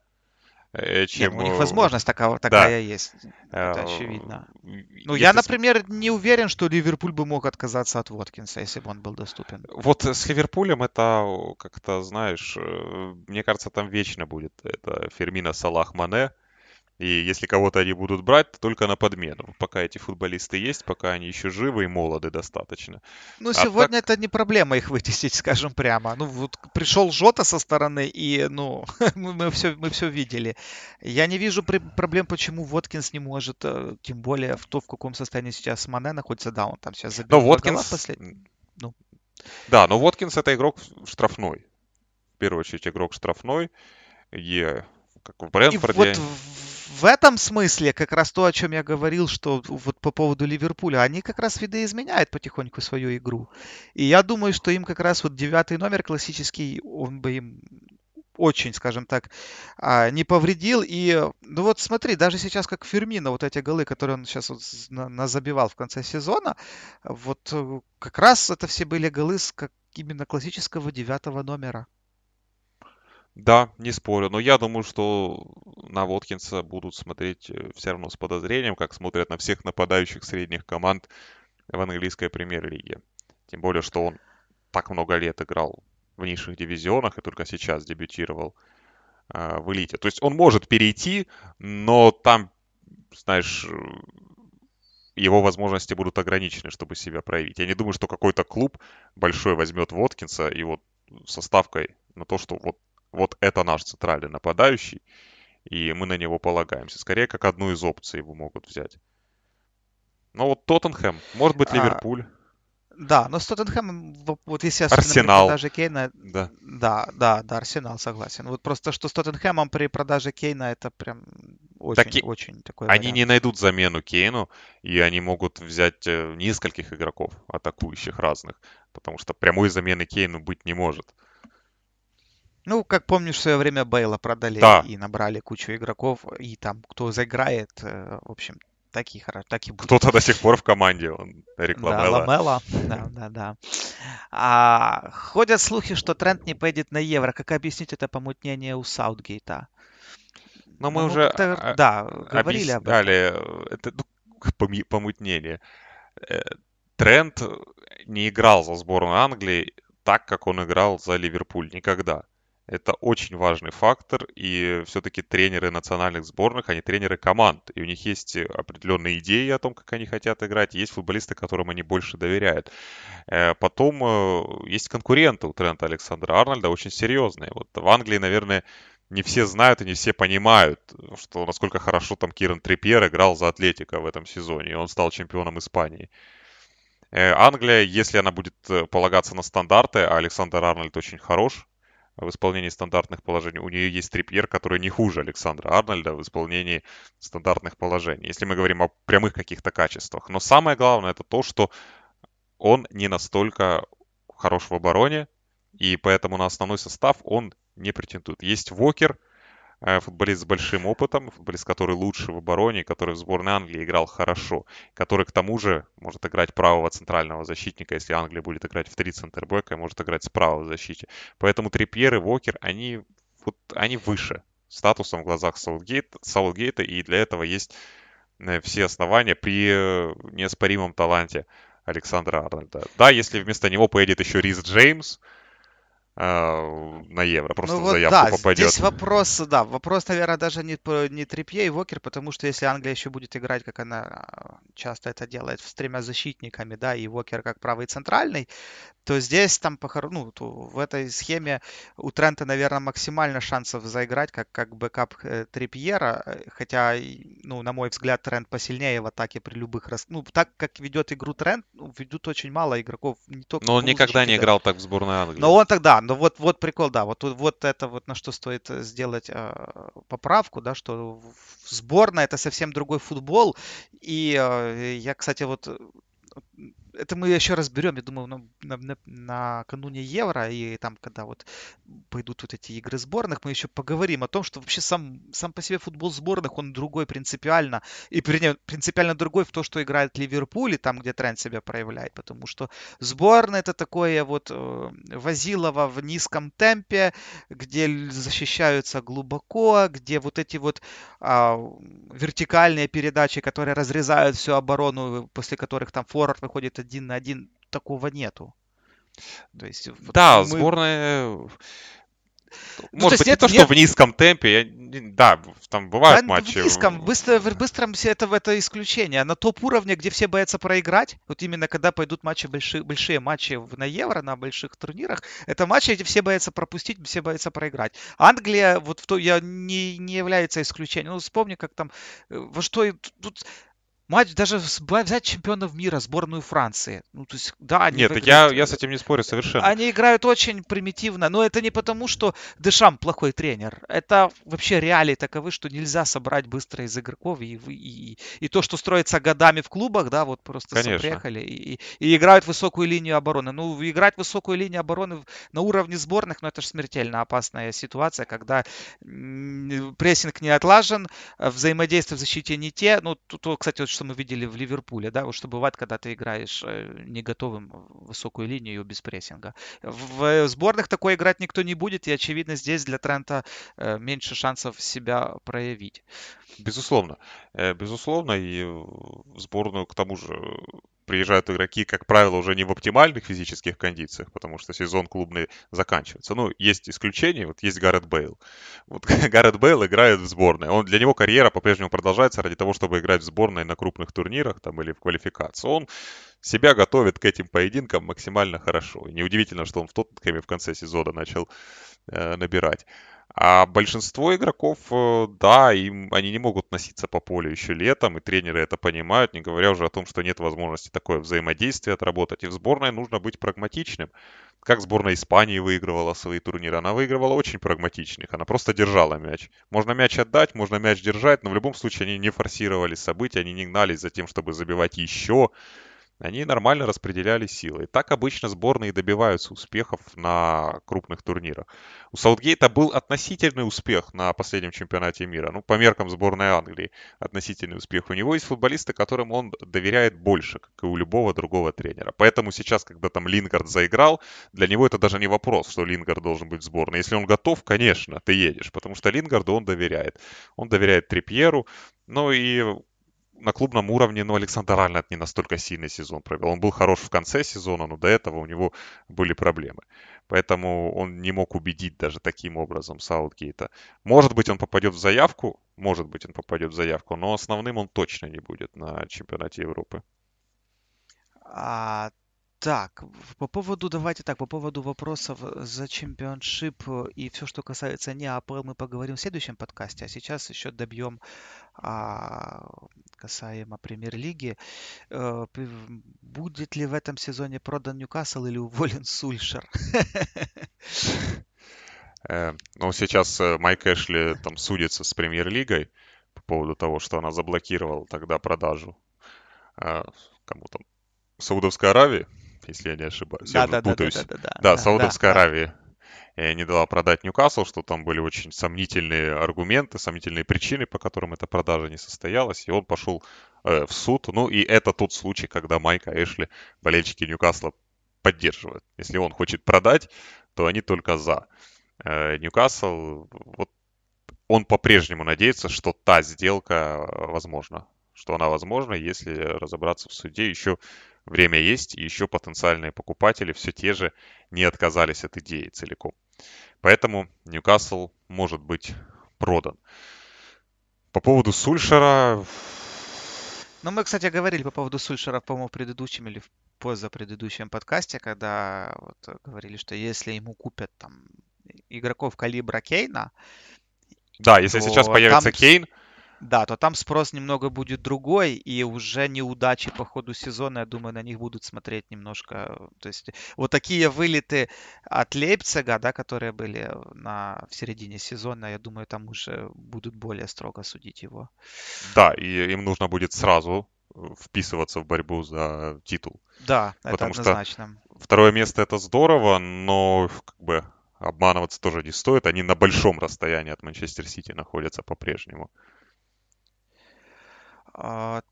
э, Нет, чем... ну, у них э, возможность такая, такая есть. Это э, очевидно. Ну, если я, например, не уверен, что Ливерпуль бы мог отказаться от Воткинса, если бы он был доступен. Вот с Ливерпулем это как-то, знаешь, мне кажется, там вечно будет это Фермина, Салах, Мане. И если кого-то они будут брать, то только на подмену. Пока эти футболисты есть, пока они еще живы и молоды достаточно. Ну, А сегодня это не проблема их вытеснить, скажем прямо. Ну, вот пришел Жота со стороны, и, ну, мы, все, мы все видели. Я не вижу проблем, почему Воткинс не может, э, тем более в то, в каком состоянии сейчас Мане находится, да, он там сейчас забил Но Воткинс... послед- ну. Да, но Воткинс это игрок штрафной. В первую очередь игрок штрафной. И как в И Брэнфорде... вот в этом смысле как раз то, о чем я говорил, что вот по поводу Ливерпуля, они как раз видоизменяют потихоньку свою игру. И я думаю, что им как раз вот девятый номер классический, он бы им очень, скажем так, а, не повредил. И, ну вот смотри, даже сейчас как Фермино, вот эти голы, которые он сейчас вот назабивал в конце сезона, вот э, как раз это все были голы с как именно классического девятого номера. Да, не спорю, но я думаю, что на Воткинса будут смотреть все равно с подозрением, как смотрят на всех нападающих средних команд в английской премьер-лиге. Тем более, что он так много лет играл в низших дивизионах и только сейчас дебютировал а, в элите. То есть он может перейти, но там, знаешь, э, его возможности будут ограничены, чтобы себя проявить. Я не думаю, что какой-то клуб большой возьмет Воткинса и вот со ставкой на то, что вот вот это наш центральный нападающий, и мы на него полагаемся. Скорее, как одну из опций его могут взять. Ну вот Тоттенхэм, может быть А, Ливерпуль, Да, но с Тоттенхэмом, во- вот если особенно при Арсенал. продаже Кейна, да. да, да, да, Арсенал согласен. Вот просто что с Тоттенхэмом при продаже Кейна это прям очень, и очень такой Они не вариант. найдут замену Кейну, и они могут взять э, нескольких игроков, атакующих разных, потому что прямой замены Кейну быть не может. Ну, как помнишь, в свое время Бейла продали Да. и набрали кучу игроков, и там кто заиграет, э, в общем, такие хорошо, так и будет. Кто-то до сих пор в команде, он Эрик Да, Ламела. Ламела. Да, да, да. А, ходят слухи, что Трент не поедет на Евро. Как объяснить это помутнение у Саутгейта? Но мы Ну, уже как-то, а, да, говорили об этом. э, это ну, помутнение. Э, Трент не играл за сборную Англии так, как он играл за Ливерпуль. Никогда. Это очень важный фактор, и все-таки тренеры национальных сборных, они тренеры команд, и у них есть определенные идеи о том, как они хотят играть, есть футболисты, которым они больше доверяют. Э, Потом э, есть конкуренты у Трента Александра Арнольда, очень серьезные. Вот в Англии, наверное, не все знают и не все понимают, что насколько хорошо там Киран Трипьер играл за Атлетико в этом сезоне, и он стал чемпионом Испании. Э, Англия, если она будет полагаться на стандарты, а Александр Арнольд очень хорош в исполнении стандартных положений, у нее есть трипьер, который не хуже Александра Арнольда в исполнении стандартных положений, если мы говорим о прямых каких-то качествах. Но самое главное это то, что он не настолько хорош в обороне, и поэтому на основной состав он не претендует. Есть Вокер, футболист с большим опытом, футболист, который лучше в обороне, который в сборной Англии играл хорошо, который к тому же может играть правого центрального защитника, если Англия будет играть в три центрбека, может играть справа в защите. Поэтому Трипьер и Вокер, они, вот, они выше статусом в глазах Саутгейт, Саутгейта, и для этого есть э, все основания при э, неоспоримом таланте Александра Арнольда. Да, если вместо него поедет еще Рис Джеймс, э, на евро, просто ну, вот, заявку да, попадет. Здесь вопрос, да, вопрос, наверное, даже не, не Трипье и Вокер, потому что если Англия еще будет играть, как она а, часто это делает, с тремя защитниками, да, и Вокер как правый центральный, то здесь там, ну, в этой схеме у Трента, наверное, максимально шансов заиграть как, как backup э, Трипьера, э, хотя, ну, на мой взгляд, Трент посильнее в атаке при любых... Рас... Ну, так как ведет игру Трент, ну, ведут очень мало игроков. Не только Но он никогда не играл так в сборной Англии. Но он тогда, но вот, вот прикол, да, вот, вот это вот на что стоит э, сделать э, поправку, да, что сборная это совсем другой футбол. И э, я, кстати, вот это мы еще разберем, я думаю, на, на, на, накануне Евро, и там, когда вот пойдут вот эти игры сборных, мы еще поговорим о том, что вообще сам, сам по себе футбол сборных, он другой принципиально, и принципиально другой в то, что играет Ливерпуль, и там, где тренд себя проявляет, потому что сборная это такое вот э, Возилово в низком темпе, где защищаются глубоко, где вот эти вот а, вертикальные передачи, которые разрезают всю оборону, после которых там форвард выходит один на один, такого нету. То есть, да, мы... сборная ну, Может быть, не то, что нет... в низком темпе. Я... Да, там бывают да, матчи. В низком, быстро, в быстром все это, это исключение. На топ-уровне, где все боятся проиграть, вот именно когда пойдут матчи, большие, большие матчи на Евро, на больших турнирах, это матчи, где все боятся пропустить, все боятся проиграть. Англия, вот в то, я, не, не является исключением. Ну, вспомни, как там, э, во что тут матч даже взять чемпионов мира, сборную Франции. Ну, то есть, да, они Нет, я, я с этим не спорю совершенно. Они играют очень примитивно, но это не потому, что Дешам плохой тренер. Это вообще реалии таковы, что нельзя собрать быстро из игроков. И, и, и то, что строится годами в клубах, да, вот просто Конечно. приехали и, и играют высокую линию обороны. Ну, играть высокую линию обороны на уровне сборных, ну, это же смертельно опасная ситуация, когда прессинг не отлажен, взаимодействие в защите не те. Ну, тут, кстати, вот что мы видели в Ливерпуле, да, вот что бывает, когда ты играешь э, не готовым высокую линию без прессинга. В сборных такое играть никто не будет, и, очевидно, здесь для Трента э, меньше шансов себя проявить. Безусловно. Э, безусловно, и в сборную, к тому же, приезжают игроки, как правило, уже не в оптимальных физических кондициях, потому что сезон клубный заканчивается. Ну, есть исключения, вот есть Гаррет Бейл. Вот Гаррет Бейл играет в сборной. Он, для него карьера по-прежнему продолжается ради того, чтобы играть в сборной на крупных турнирах там, или в квалификации. Он себя готовит к этим поединкам максимально хорошо. И неудивительно, что он в Тоттенхэме в конце сезона начал э, набирать. А большинство игроков, э, да, им, они не могут носиться по полю еще летом, и тренеры это понимают, не говоря уже о том, что нет возможности такое взаимодействие отработать. И в сборной нужно быть прагматичным. Как сборная Испании выигрывала свои турниры? Она выигрывала очень прагматичных, она просто держала мяч. Можно мяч отдать, можно мяч держать, но в любом случае они не форсировали события, они не гнались за тем, чтобы забивать еще они нормально распределяли силы. И так обычно сборные добиваются успехов на крупных турнирах. У Саутгейта был относительный успех на последнем чемпионате мира. Ну, по меркам сборной Англии относительный успех. У него есть футболисты, которым он доверяет больше, как и у любого другого тренера. Поэтому сейчас, когда там Лингард заиграл, для него это даже не вопрос, что Лингард должен быть в сборной. Если он готов, конечно, ты едешь, потому что Лингарду он доверяет. Он доверяет Трипьеру, ну и на клубном уровне, ну, Александр Арнольд не настолько сильный сезон провел. Он был хорош в конце сезона, но до этого у него были проблемы. Поэтому он не мог убедить даже таким образом Саутгейта. Может быть, он попадет в заявку, может быть, он попадет в заявку, но основным он точно не будет на чемпионате Европы. А Так, по поводу, давайте так, по поводу вопросов за чемпионшип и все, что касается не АПЛ, мы поговорим в следующем подкасте, а сейчас еще добьем а, касаемо премьер-лиги. Э, будет ли в этом сезоне продан Ньюкасл или уволен Сульшер? Э, ну, сейчас э, Майк Эшли там судится с премьер-лигой по поводу того, что она заблокировала тогда продажу кому там Саудовской Аравии если я не ошибаюсь. Да, я да, путаюсь. Да, да, да, да, да, Саудовская да, Аравия да. не дала продать Ньюкасл, что там были очень сомнительные аргументы, сомнительные причины, по которым эта продажа не состоялась, и он пошел э, в суд. Ну и это тот случай, когда Майка Эшли, болельщики Ньюкасла, поддерживают. Если он хочет продать, то они только за. Э, Ньюкасл, вот он по-прежнему надеется, что та сделка возможна. Что она возможна, если разобраться в суде еще Время есть, и еще потенциальные покупатели все те же не отказались от идеи целиком. Поэтому Ньюкасл может быть продан. По поводу Сульшера... Ну, мы, кстати, говорили по поводу Сульшера, по-моему, в предыдущем или в позапредыдущем подкасте, когда вот говорили, что если ему купят там игроков калибра Кейна, да, если сейчас появится там... Кейн, да, то там спрос немного будет другой, и уже неудачи по ходу сезона, я думаю, на них будут смотреть немножко. То есть вот такие вылеты от Лейпцига, да, которые были на, в середине сезона, я думаю, там уже будут более строго судить его. Да, и им нужно будет сразу вписываться в борьбу за титул. Да, Потому это однозначно. Что второе место это здорово, но как бы обманываться тоже не стоит. Они на большом расстоянии от Манчестер Сити находятся по-прежнему. А,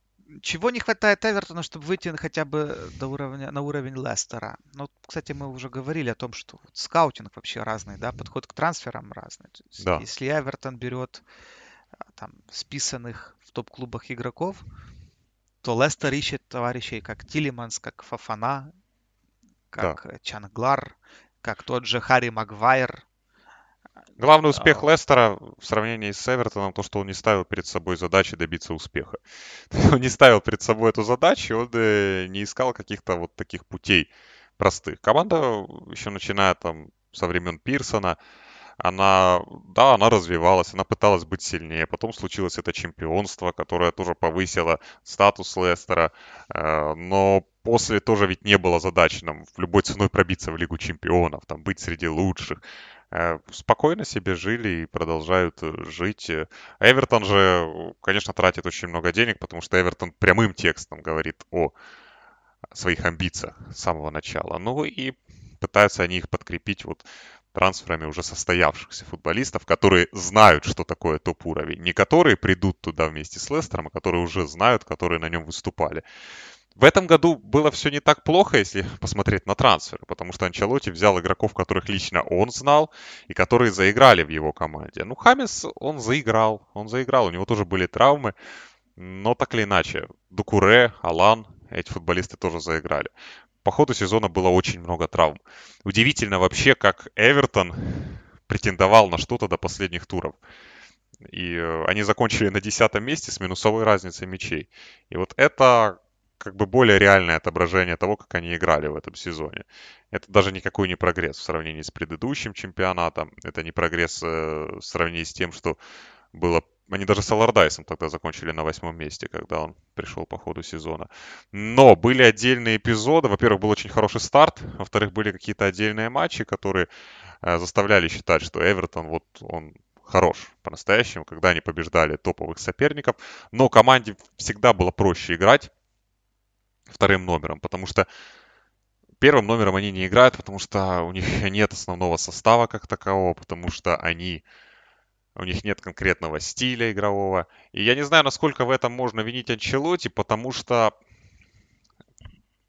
чего не хватает Эвертона, чтобы выйти хотя бы до уровня, на уровень Лестера? Ну, кстати, мы уже говорили о том, что скаутинг вообще разный, да, подход к трансферам разный. да. Если Эвертон берет а, там списанных в топ-клубах игроков, то Лестер ищет товарищей как Тилиманс, как Фафана, как да. Чанглар, как тот же Харри Магуайр, Главный успех а... Лестера в сравнении с Эвертоном, то, что он не ставил перед собой задачи добиться успеха. он не ставил перед собой эту задачу, он э, не искал каких-то вот таких путей простых. Команда еще начиная там со времен Пирсона, она, да, она развивалась, она пыталась быть сильнее. Потом случилось это чемпионство, которое тоже повысило статус Лестера. Э, но после тоже ведь не было задач нам в любой ценой пробиться в Лигу чемпионов, там быть среди лучших. Э, спокойно себе жили и продолжают э, жить. Эвертон же, конечно, тратит очень много денег, потому что Эвертон прямым текстом говорит о своих амбициях с самого начала. Ну и пытаются они их подкрепить вот трансферами уже состоявшихся футболистов, которые знают, что такое топ-уровень. Не которые придут туда вместе с Лестером, а которые уже знают, которые на нем выступали. В этом году было все не так плохо, если посмотреть на трансферы, потому что Анчелоти взял игроков, которых лично он знал и которые заиграли в его команде. Ну, Хамис, он заиграл, он заиграл, у него тоже были травмы, но так или иначе, Дукуре, Алан, эти футболисты тоже заиграли. По ходу сезона было очень много травм. Удивительно вообще, как Эвертон претендовал на что-то до последних туров. И э, они закончили на десятом месте с минусовой разницей мячей. И вот это как бы более реальное отображение того, как они играли в этом сезоне. Это даже никакой не прогресс в сравнении с предыдущим чемпионатом. Это не прогресс э, в сравнении с тем, что было... Они даже с Алардайсом тогда закончили на восьмом месте, когда он пришел по ходу сезона. Но были отдельные эпизоды. Во-первых, был очень хороший старт. Во-вторых, были какие-то отдельные матчи, которые э, заставляли считать, что Эвертон, вот он хорош по-настоящему, когда они побеждали топовых соперников. Но команде всегда было проще играть вторым номером, потому что первым номером они не играют, потому что у них нет основного состава как такового, потому что они у них нет конкретного стиля игрового. И я не знаю, насколько в этом можно винить Анчелоти, потому что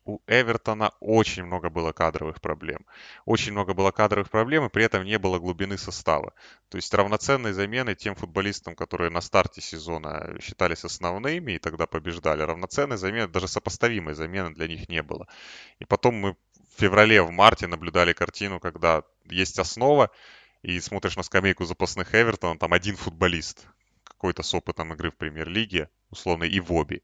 у Эвертона очень много было кадровых проблем. Очень много было кадровых проблем, и при этом не было глубины состава. То есть равноценной замены тем футболистам, которые на старте сезона считались основными и тогда побеждали, равноценной замены, даже сопоставимой замены для них не было. И потом мы в феврале, в марте наблюдали картину, когда есть основа, и смотришь на скамейку запасных Эвертона, там один футболист, какой-то с опытом игры в премьер-лиге, условно, и в обе.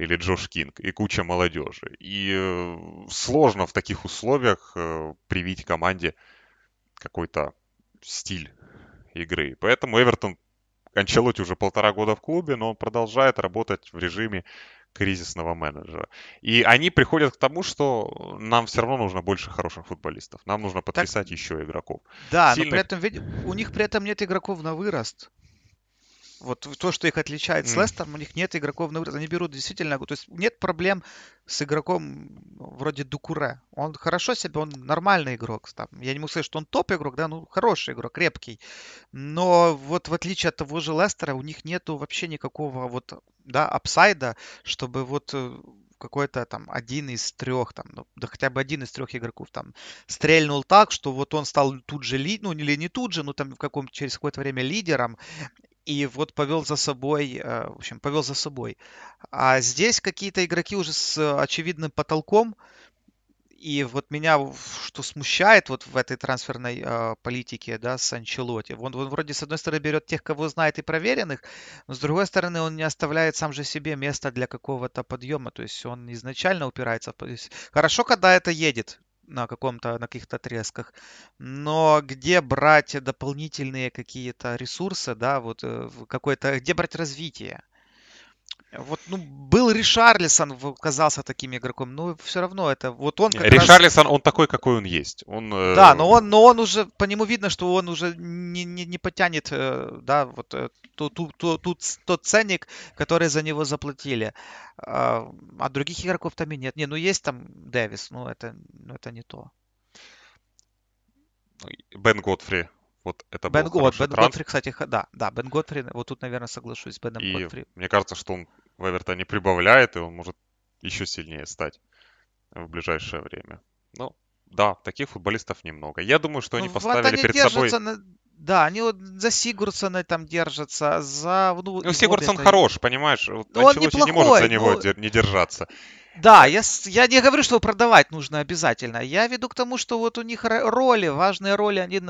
Или Джош Кинг и куча молодежи. И э, сложно в таких условиях э, привить команде какой-то стиль игры. Поэтому Эвертон Анчелоти уже полтора года в клубе, но он продолжает работать в режиме кризисного менеджера. И они приходят к тому, что нам все равно нужно больше хороших футболистов. Нам нужно подписать так, еще игроков. Да, Сильных... но при этом у них при этом нет игроков на вырост. Вот то, что их отличает с Лестером, у них нет игроков на вырост. Они берут действительно... То есть нет проблем с игроком вроде Дукуре. Он хорошо себя, он нормальный игрок. Там. Я не могу сказать, что он топ-игрок, да, ну хороший игрок, крепкий. Но вот в отличие от того же Лестера, у них нету вообще никакого вот, да, апсайда, чтобы вот э, какой-то там один из трех, там, ну, да хотя бы один из трех игроков там стрельнул так, что вот он стал тут же лид, ну или не тут же, ну там в каком через какое-то время лидером, и вот повел за собой, э, в общем, повел за собой. А здесь какие-то игроки уже с очевидным потолком, и вот меня что смущает вот в этой трансферной э, политике, да, с Анчелоти. Он, он вроде с одной стороны берет тех, кого знает и проверенных, но с другой стороны он не оставляет сам же себе места для какого-то подъема. То есть он изначально упирается. Хорошо, когда это едет на каком-то, на каких-то отрезках. Но где брать дополнительные какие-то ресурсы, да, вот э, какой-то, где брать развитие? Вот, ну, был Ришарлисон, казался таким игроком, но все равно это, вот он как Ришарлисон, раз... он такой, какой он есть. Он, э... Да, но он, но он уже, по нему видно, что он уже не, не, не потянет, э, да, вот э, ту, ту, ту, тот, ценник, который за него заплатили. А, а других игроков там и нет. Не, ну есть там Дэвис, но это, ну, это не то. Бен Готфри вот это Бен, был вот, Бен Готфри, кстати, да, да, Бен Готфри, вот тут, наверное, соглашусь с Беном и Готфри. мне кажется, что он в Эвертоне прибавляет, и он может еще сильнее стать в ближайшее время. Ну, да, таких футболистов немного. Я думаю, что ну, они поставили они перед собой... На... Да, они вот за Сигурсона там держатся, за... Ну, ну Сигурсон хорош, понимаешь? Вот ну, он неплохой, не может за него но... не держаться. Да, я, я не говорю, что продавать нужно обязательно. Я веду к тому, что вот у них роли, важные роли, они,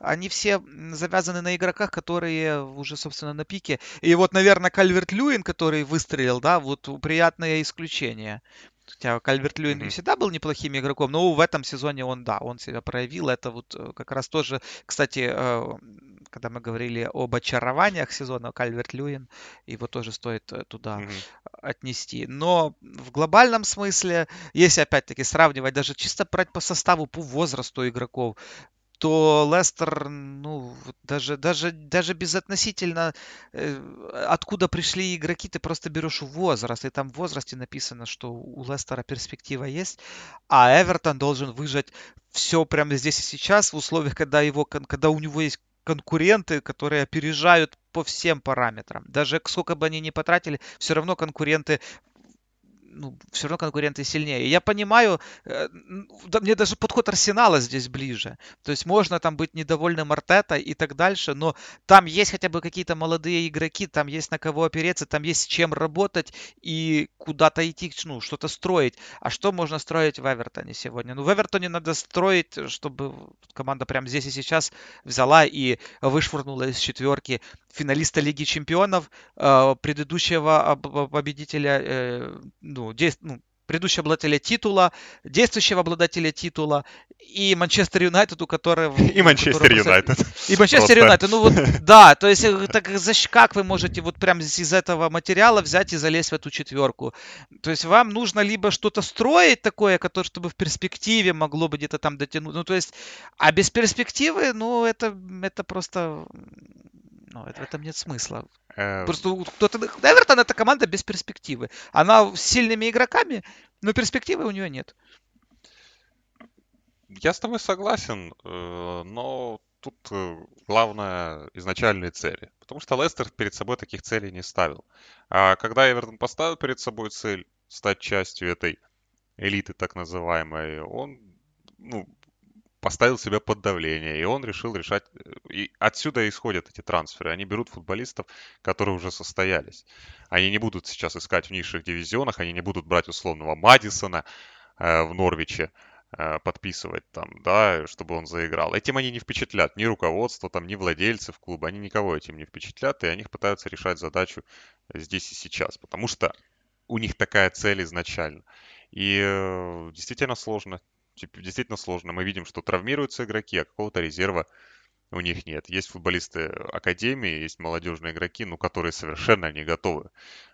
они все завязаны на игроках, которые уже, собственно, на пике. И вот, наверное, Кальверт Льюин, который выстрелил, да, вот приятное исключение. Хотя Кальверт Льюин mm-hmm. всегда был неплохим игроком, но в этом сезоне он, да, он себя проявил. Это вот э, как раз тоже, кстати, э, когда мы говорили об очарованиях сезона, Кальверт Льюин, его тоже стоит э, туда mm-hmm. отнести. Но в глобальном смысле, если опять-таки сравнивать, даже чисто брать по составу, по возрасту игроков, то Лестер, ну, даже, даже, даже безотносительно э, откуда пришли игроки, ты просто берешь возраст, и там в возрасте написано, что у Лестера перспектива есть, а Эвертон должен выжать все прямо здесь и сейчас в условиях, когда, его, когда у него есть конкуренты, которые опережают по всем параметрам. Даже сколько бы они ни потратили, все равно конкуренты ну, все равно конкуренты сильнее. Я понимаю, э, да, мне даже подход Арсенала здесь ближе. То есть можно там быть недовольным Артета и так дальше, но там есть хотя бы какие-то молодые игроки, там есть на кого опереться, там есть с чем работать и куда-то идти, ну, что-то строить. А что можно строить в Эвертоне сегодня? Ну, в Эвертоне надо строить, чтобы команда прямо здесь и сейчас взяла и вышвырнула из четверки финалиста Лиги Чемпионов, э, предыдущего победителя, э, ну, ну, предыдущего обладателя титула, действующего обладателя титула и Манчестер Юнайтед, у которого... И Манчестер Юнайтед. И Манчестер Юнайтед. Ну вот, да, то есть э, так, как вы можете вот прям из этого материала взять и залезть в эту четверку? То есть вам нужно либо что-то строить такое, которое, чтобы в перспективе могло бы где-то там дотянуть. Ну то есть, а без перспективы, ну это, это просто ну, в этом нет смысла. Э... Просто кто-то... Эвертон это команда без перспективы. Она с сильными игроками, но перспективы у нее нет. Я с тобой согласен, э, но тут э, главное изначальные цели. Потому что Лестер перед собой таких целей не ставил. А когда Эвертон поставил перед собой цель стать частью этой элиты так называемой, он ну, поставил себя под давление, и он решил решать. Э, и отсюда исходят эти трансферы. Они берут футболистов, которые уже состоялись. Они не будут сейчас искать в низших дивизионах, они не будут брать условного Мадисона э, в Норвиче, э, подписывать там, да, чтобы он заиграл. Этим они не впечатлят ни руководство, там, ни владельцев клуба, они никого этим не впечатлят, и они пытаются решать задачу здесь и сейчас, потому что у них такая цель изначально. И э, действительно сложно. Типа, действительно сложно. Мы видим, что травмируются игроки, а какого-то резерва у них нет. Есть футболисты Академии, есть молодежные игроки, ну, которые совершенно не готовы.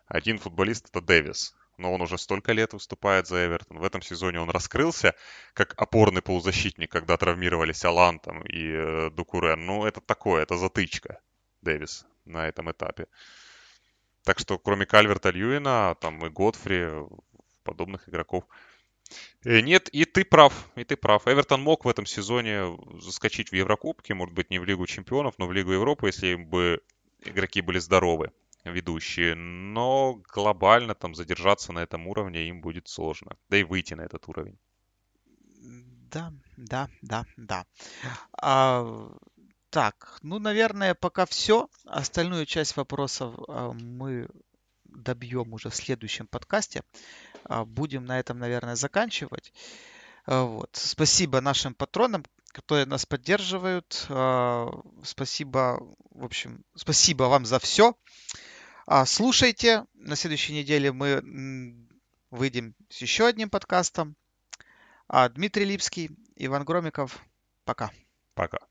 Один футболист это Дэвис, но он уже столько лет выступает за Эвертон. В этом сезоне он раскрылся как опорный полузащитник, когда травмировались Алан там, и э, Дукурен. Ну, это такое, это затычка Дэвис на этом этапе. Так что кроме Кальверта Льюина, там и Годфри, подобных игроков нет, и ты прав, и ты прав. Эвертон мог в этом сезоне заскочить в Еврокубки, может быть, не в Лигу чемпионов, но в Лигу Европы, если бы игроки были здоровы, ведущие. Но глобально там задержаться на этом уровне им будет сложно. Да и выйти на этот уровень. Да, да, да, да. А, так, ну, наверное, пока все. Остальную часть вопросов а, мы добьем уже в следующем подкасте. А, будем на этом, наверное, заканчивать. А, вот. Спасибо нашим патронам, которые нас поддерживают. А, спасибо, в общем, спасибо вам за все. Слушайте. На следующей неделе мы выйдем с еще одним подкастом. Дмитрий Липский, Иван Громиков. Пока. Пока.